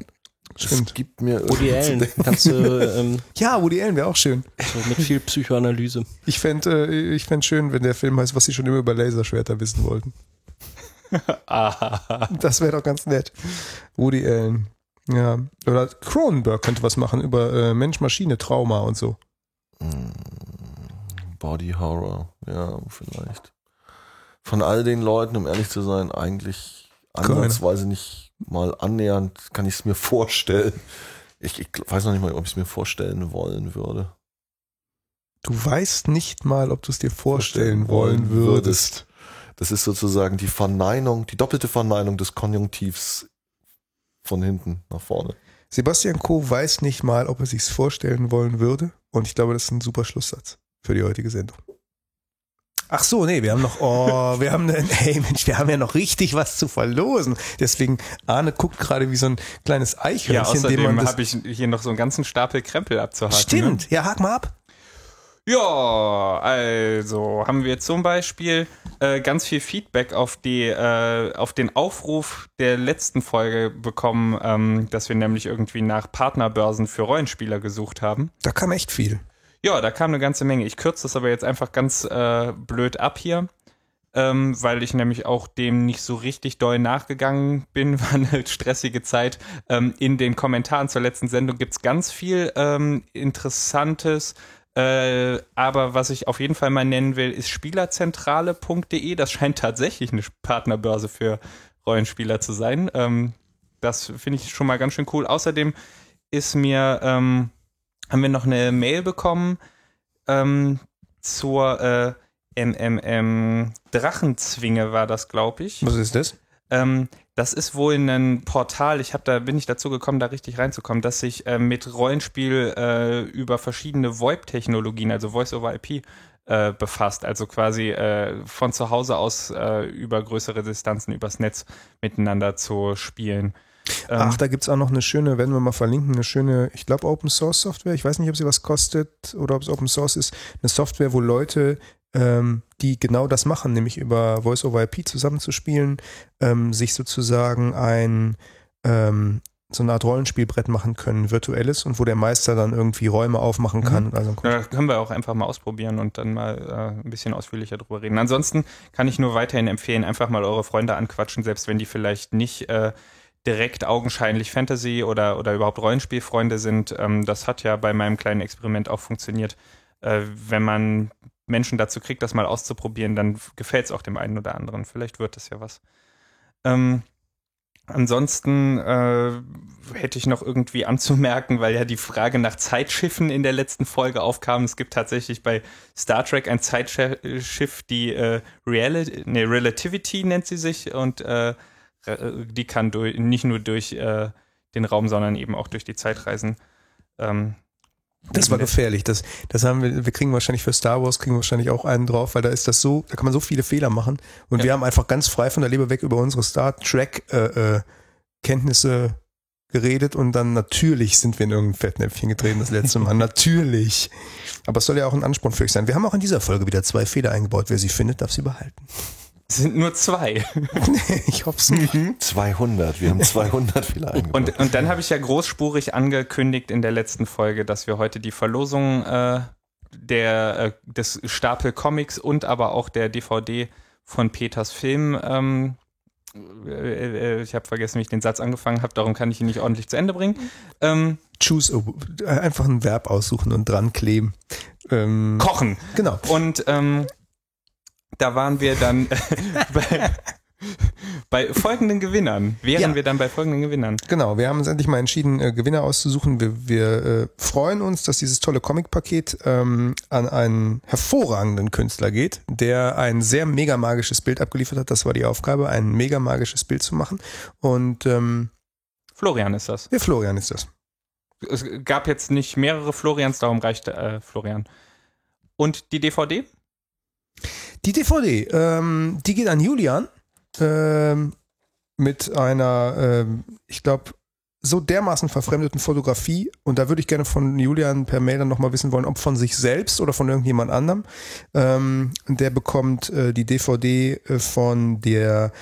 Stimmt. Das gibt mir Woody Allen, kannst du ähm, Ja, Woody Allen wäre auch schön. so mit viel Psychoanalyse. Ich fände äh, ich fänd schön, wenn der Film heißt, was sie schon immer über Laserschwerter wissen wollten. Ah, Das wäre doch ganz nett. Woody Allen. Ja. Oder Cronenberg könnte was machen über äh, Mensch-Maschine-Trauma und so. Body Horror, ja, vielleicht. Von all den Leuten, um ehrlich zu sein, eigentlich ansatzweise nicht mal annähernd, kann ich es mir vorstellen. Ich, ich weiß noch nicht mal, ob ich es mir vorstellen wollen würde. Du weißt nicht mal, ob du es dir vorstellen wollen würdest. Das ist sozusagen die Verneinung, die doppelte Verneinung des Konjunktivs von hinten nach vorne. Sebastian Co. weiß nicht mal, ob er sich's vorstellen wollen würde. Und ich glaube, das ist ein super Schlusssatz für die heutige Sendung. Ach so, nee, wir haben noch, oh, wir haben, hey Mensch, wir haben ja noch richtig was zu verlosen. Deswegen, Arne guckt gerade wie so ein kleines Ja, Eichhörnchen, dem man außerdem habe ich hier noch so einen ganzen Stapel Krempel abzuhaken. Stimmt, ja, hak mal ab. Ja, also haben wir zum Beispiel äh, ganz viel Feedback auf die äh, auf den Aufruf der letzten Folge bekommen, ähm, dass wir nämlich irgendwie nach Partnerbörsen für Rollenspieler gesucht haben. Da kam echt viel. Ja, da kam eine ganze Menge. Ich kürze das aber jetzt einfach ganz äh, blöd ab hier, ähm, weil ich nämlich auch dem nicht so richtig doll nachgegangen bin. War eine stressige Zeit. Ähm, in den Kommentaren zur letzten Sendung gibt's ganz viel ähm, Interessantes. Äh, aber was ich auf jeden Fall mal nennen will, ist spielerzentrale.de. Das scheint tatsächlich eine Partnerbörse für Rollenspieler zu sein. Ähm, das finde ich schon mal ganz schön cool. Außerdem ist mir, ähm, haben wir noch eine Mail bekommen ähm, zur äh, MMM Drachenzwinge war das, glaube ich. Was ist das? Ähm, das ist wohl ein Portal, ich habe da bin ich dazu gekommen, da richtig reinzukommen, dass sich äh, mit Rollenspiel äh, über verschiedene VoIP-Technologien, also Voice over IP, äh, befasst. Also quasi äh, von zu Hause aus äh, über größere Distanzen übers Netz miteinander zu spielen. Ähm, Ach, da gibt's auch noch eine schöne, werden wir mal verlinken, eine schöne, ich glaube Open Source Software, ich weiß nicht, ob sie was kostet oder ob es Open Source ist, eine Software, wo Leute, ähm, die genau das machen, nämlich über Voice over IP zusammenzuspielen, ähm, sich sozusagen ein ähm, so eine Art Rollenspielbrett machen können, virtuelles und wo der Meister dann irgendwie Räume aufmachen kann. Mhm. Also Ja, das können wir auch einfach mal ausprobieren und dann mal äh, ein bisschen ausführlicher drüber reden. Ansonsten kann ich nur weiterhin empfehlen, einfach mal eure Freunde anquatschen, selbst wenn die vielleicht nicht äh, direkt augenscheinlich Fantasy oder, oder überhaupt Rollenspielfreunde sind. Ähm, das hat ja bei meinem kleinen Experiment auch funktioniert. Äh, wenn man Menschen dazu kriegt, das mal auszuprobieren, dann gefällt es auch dem einen oder anderen. Vielleicht wird das ja was. Ähm, Ansonsten äh, hätte ich noch irgendwie anzumerken, weil ja die Frage nach Zeitschiffen in der letzten Folge aufkam. Es gibt tatsächlich bei Star Trek ein Zeitschiff, die äh, Reality, nee, Relativity nennt sie sich und äh, die kann durch, nicht nur durch äh, den Raum, sondern eben auch durch die Zeit reisen. Ähm, Das war gefährlich. Das, das haben wir, wir kriegen wahrscheinlich für Star Wars kriegen wir wahrscheinlich auch einen drauf, weil da ist das so, da kann man so viele Fehler machen. Und Ja. wir haben einfach ganz frei von der Leber weg über unsere Star Trek äh, äh, Kenntnisse geredet und dann natürlich sind wir in irgendein Fettnäpfchen getreten das letzte Mal. natürlich. Aber es soll ja auch ein Ansporn für euch sein. Wir haben auch in dieser Folge wieder zwei Fehler eingebaut. Wer sie findet, darf sie behalten. Es sind nur zwei. ich hoffe nicht. 200, wir haben 200 Fehler eingebaut. Und, und dann habe ich ja großspurig angekündigt in der letzten Folge, dass wir heute die Verlosung äh, der, äh, des Stapel Comics und aber auch der DVD von Peters Film, ähm, äh, äh, ich habe vergessen, wie ich den Satz angefangen habe, darum kann ich ihn nicht ordentlich zu Ende bringen. Ähm, Choose a, einfach ein Verb aussuchen und dran kleben. Ähm, kochen. genau. Und ähm, da waren wir dann bei, bei folgenden Gewinnern. Wären Ja. wir dann bei folgenden Gewinnern. Genau, wir haben uns endlich mal entschieden, äh, Gewinner auszusuchen. Wir, wir äh, freuen uns, dass dieses tolle Comic-Paket ähm, an einen hervorragenden Künstler geht, der ein sehr mega magisches Bild abgeliefert hat. Das war die Aufgabe, ein mega magisches Bild zu machen. Und ähm, Florian ist das. der Florian ist das. Es gab jetzt nicht mehrere Florians, darum reicht äh, Florian. Und die DVD? Die DVD, ähm, die geht an Julian ähm, mit einer, ähm, ich glaube, so dermaßen verfremdeten Fotografie. Und da würde ich gerne von Julian per Mail dann nochmal wissen wollen, ob von sich selbst oder von irgendjemand anderem. Ähm, der bekommt äh, die DVD äh, von der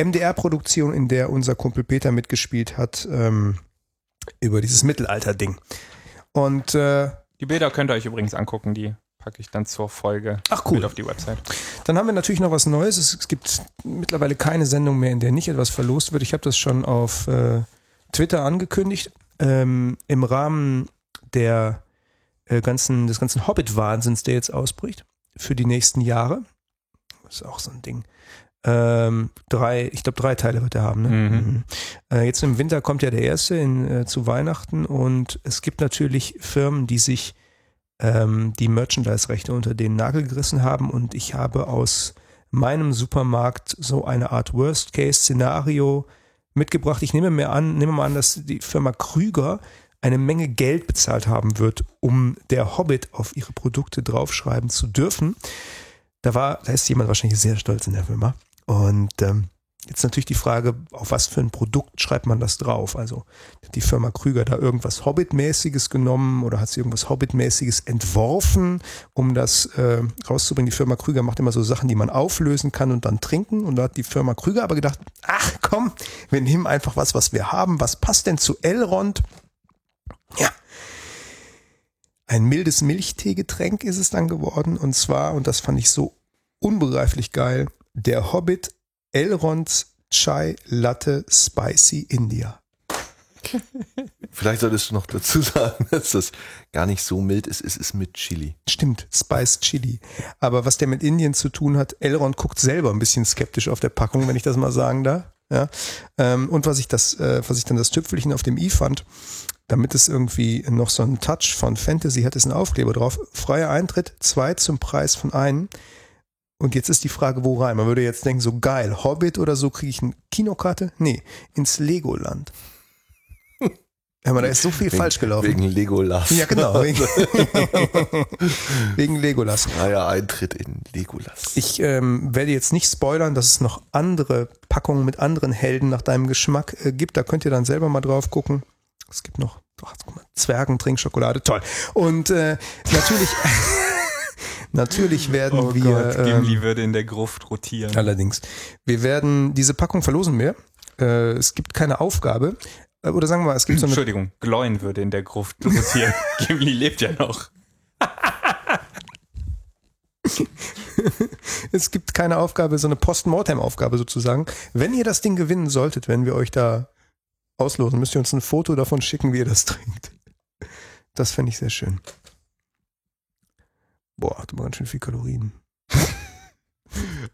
MDR-Produktion, in der unser Kumpel Peter mitgespielt hat, ähm, über dieses Mittelalter-Ding. Und äh, Die Bilder könnt ihr euch übrigens angucken, die packe ich dann zur Folge Ach, cool. mit auf die Website. Dann haben wir natürlich noch was Neues. Es, gibt mittlerweile keine Sendung mehr, in der nicht etwas verlost wird. Ich habe das schon auf äh, Twitter angekündigt. Ähm, Im Rahmen der äh, ganzen, des ganzen Hobbit-Wahnsinns, der jetzt ausbricht, für die nächsten Jahre. Das ist auch so ein Ding. Ähm, drei, ich glaube drei Teile wird er haben. Ne? Mhm. Äh, jetzt im Winter kommt ja der erste in, äh, zu Weihnachten und es gibt natürlich Firmen, die sich ähm, die Merchandise-Rechte unter den Nagel gerissen haben und ich habe aus meinem Supermarkt so eine Art Worst-Case-Szenario mitgebracht. Ich nehme mir an, nehme mal an, dass die Firma Krüger eine Menge Geld bezahlt haben wird, um der Hobbit auf ihre Produkte draufschreiben zu dürfen. Da war, da ist jemand wahrscheinlich sehr stolz in der Firma. Und ähm, jetzt natürlich die Frage, auf was für ein Produkt schreibt man das drauf? Also hat die Firma Krüger da irgendwas Hobbit-mäßiges genommen oder hat sie irgendwas Hobbit-mäßiges entworfen, um das äh, rauszubringen? Die Firma Krüger macht immer so Sachen, die man auflösen kann und dann trinken. Und da hat die Firma Krüger aber gedacht, ach komm, wir nehmen einfach was, was wir haben. Was passt denn zu Elrond? Ja. Ein mildes Milchteegetränk ist es dann geworden. Und zwar, und das fand ich so unbegreiflich geil, der Hobbit Elronds Chai Latte Spicy India. Vielleicht solltest du noch dazu sagen, dass das gar nicht so mild ist. Es ist mit Chili. Stimmt, Spice Chili. Aber was der mit Indien zu tun hat, Elrond guckt selber ein bisschen skeptisch auf der Packung, wenn ich das mal sagen darf. Ja. Ähm, und was ich das, äh, was ich dann das Tüpfelchen auf dem i fand, damit es irgendwie noch so einen Touch von Fantasy hat, ist ein Aufkleber drauf. Freier Eintritt, zwei zum Preis von einem. Und jetzt ist die Frage, wo rein? Man würde jetzt denken, so geil, Hobbit oder so, kriege ich eine Kinokarte? Nee, ins Legoland. Ja, aber da ist so viel falsch gelaufen. Wegen Legolas. ja, genau. Wegen, wegen Legolas. Freier Eintritt in Legolas. Ich ähm, werde jetzt nicht spoilern, dass es noch andere Packungen mit anderen Helden nach deinem Geschmack äh, gibt. Da könnt ihr dann selber mal drauf gucken. Es gibt noch ach, guck mal, Zwergentrinkschokolade, toll. Und äh, natürlich, natürlich werden Oh wir. Gott, Gimli ähm, würde in der Gruft rotieren. allerdings, wir werden diese Packung verlosen wir. Äh, es gibt keine Aufgabe. Äh, Oder sagen wir mal, es gibt so eine Entschuldigung, Gloin würde in der Gruft rotieren. Gimli lebt ja noch. es gibt keine Aufgabe, so eine Post-Mortem-Aufgabe sozusagen. Wenn ihr das Ding gewinnen solltet, wenn wir euch da auslosen, müsst ihr uns ein Foto davon schicken, wie ihr das trinkt. Das fände ich sehr schön. Boah, hat aber ganz schön viel Kalorien.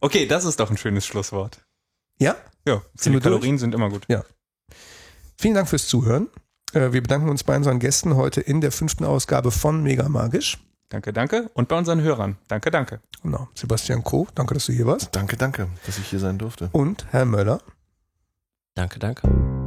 Okay, das ist doch ein schönes Schlusswort. Ja? Ja, Sind viele durch? Kalorien sind immer gut. Vielen Dank fürs Zuhören. Äh, Wir bedanken uns bei unseren Gästen heute in der fünften Ausgabe von Mega Magisch. Danke, danke. Und bei unseren Hörern. Danke, danke. Genau. Sebastian Koh, danke, dass du hier warst. Danke, danke, dass ich hier sein durfte. Und Herr Möller. Danke, danke.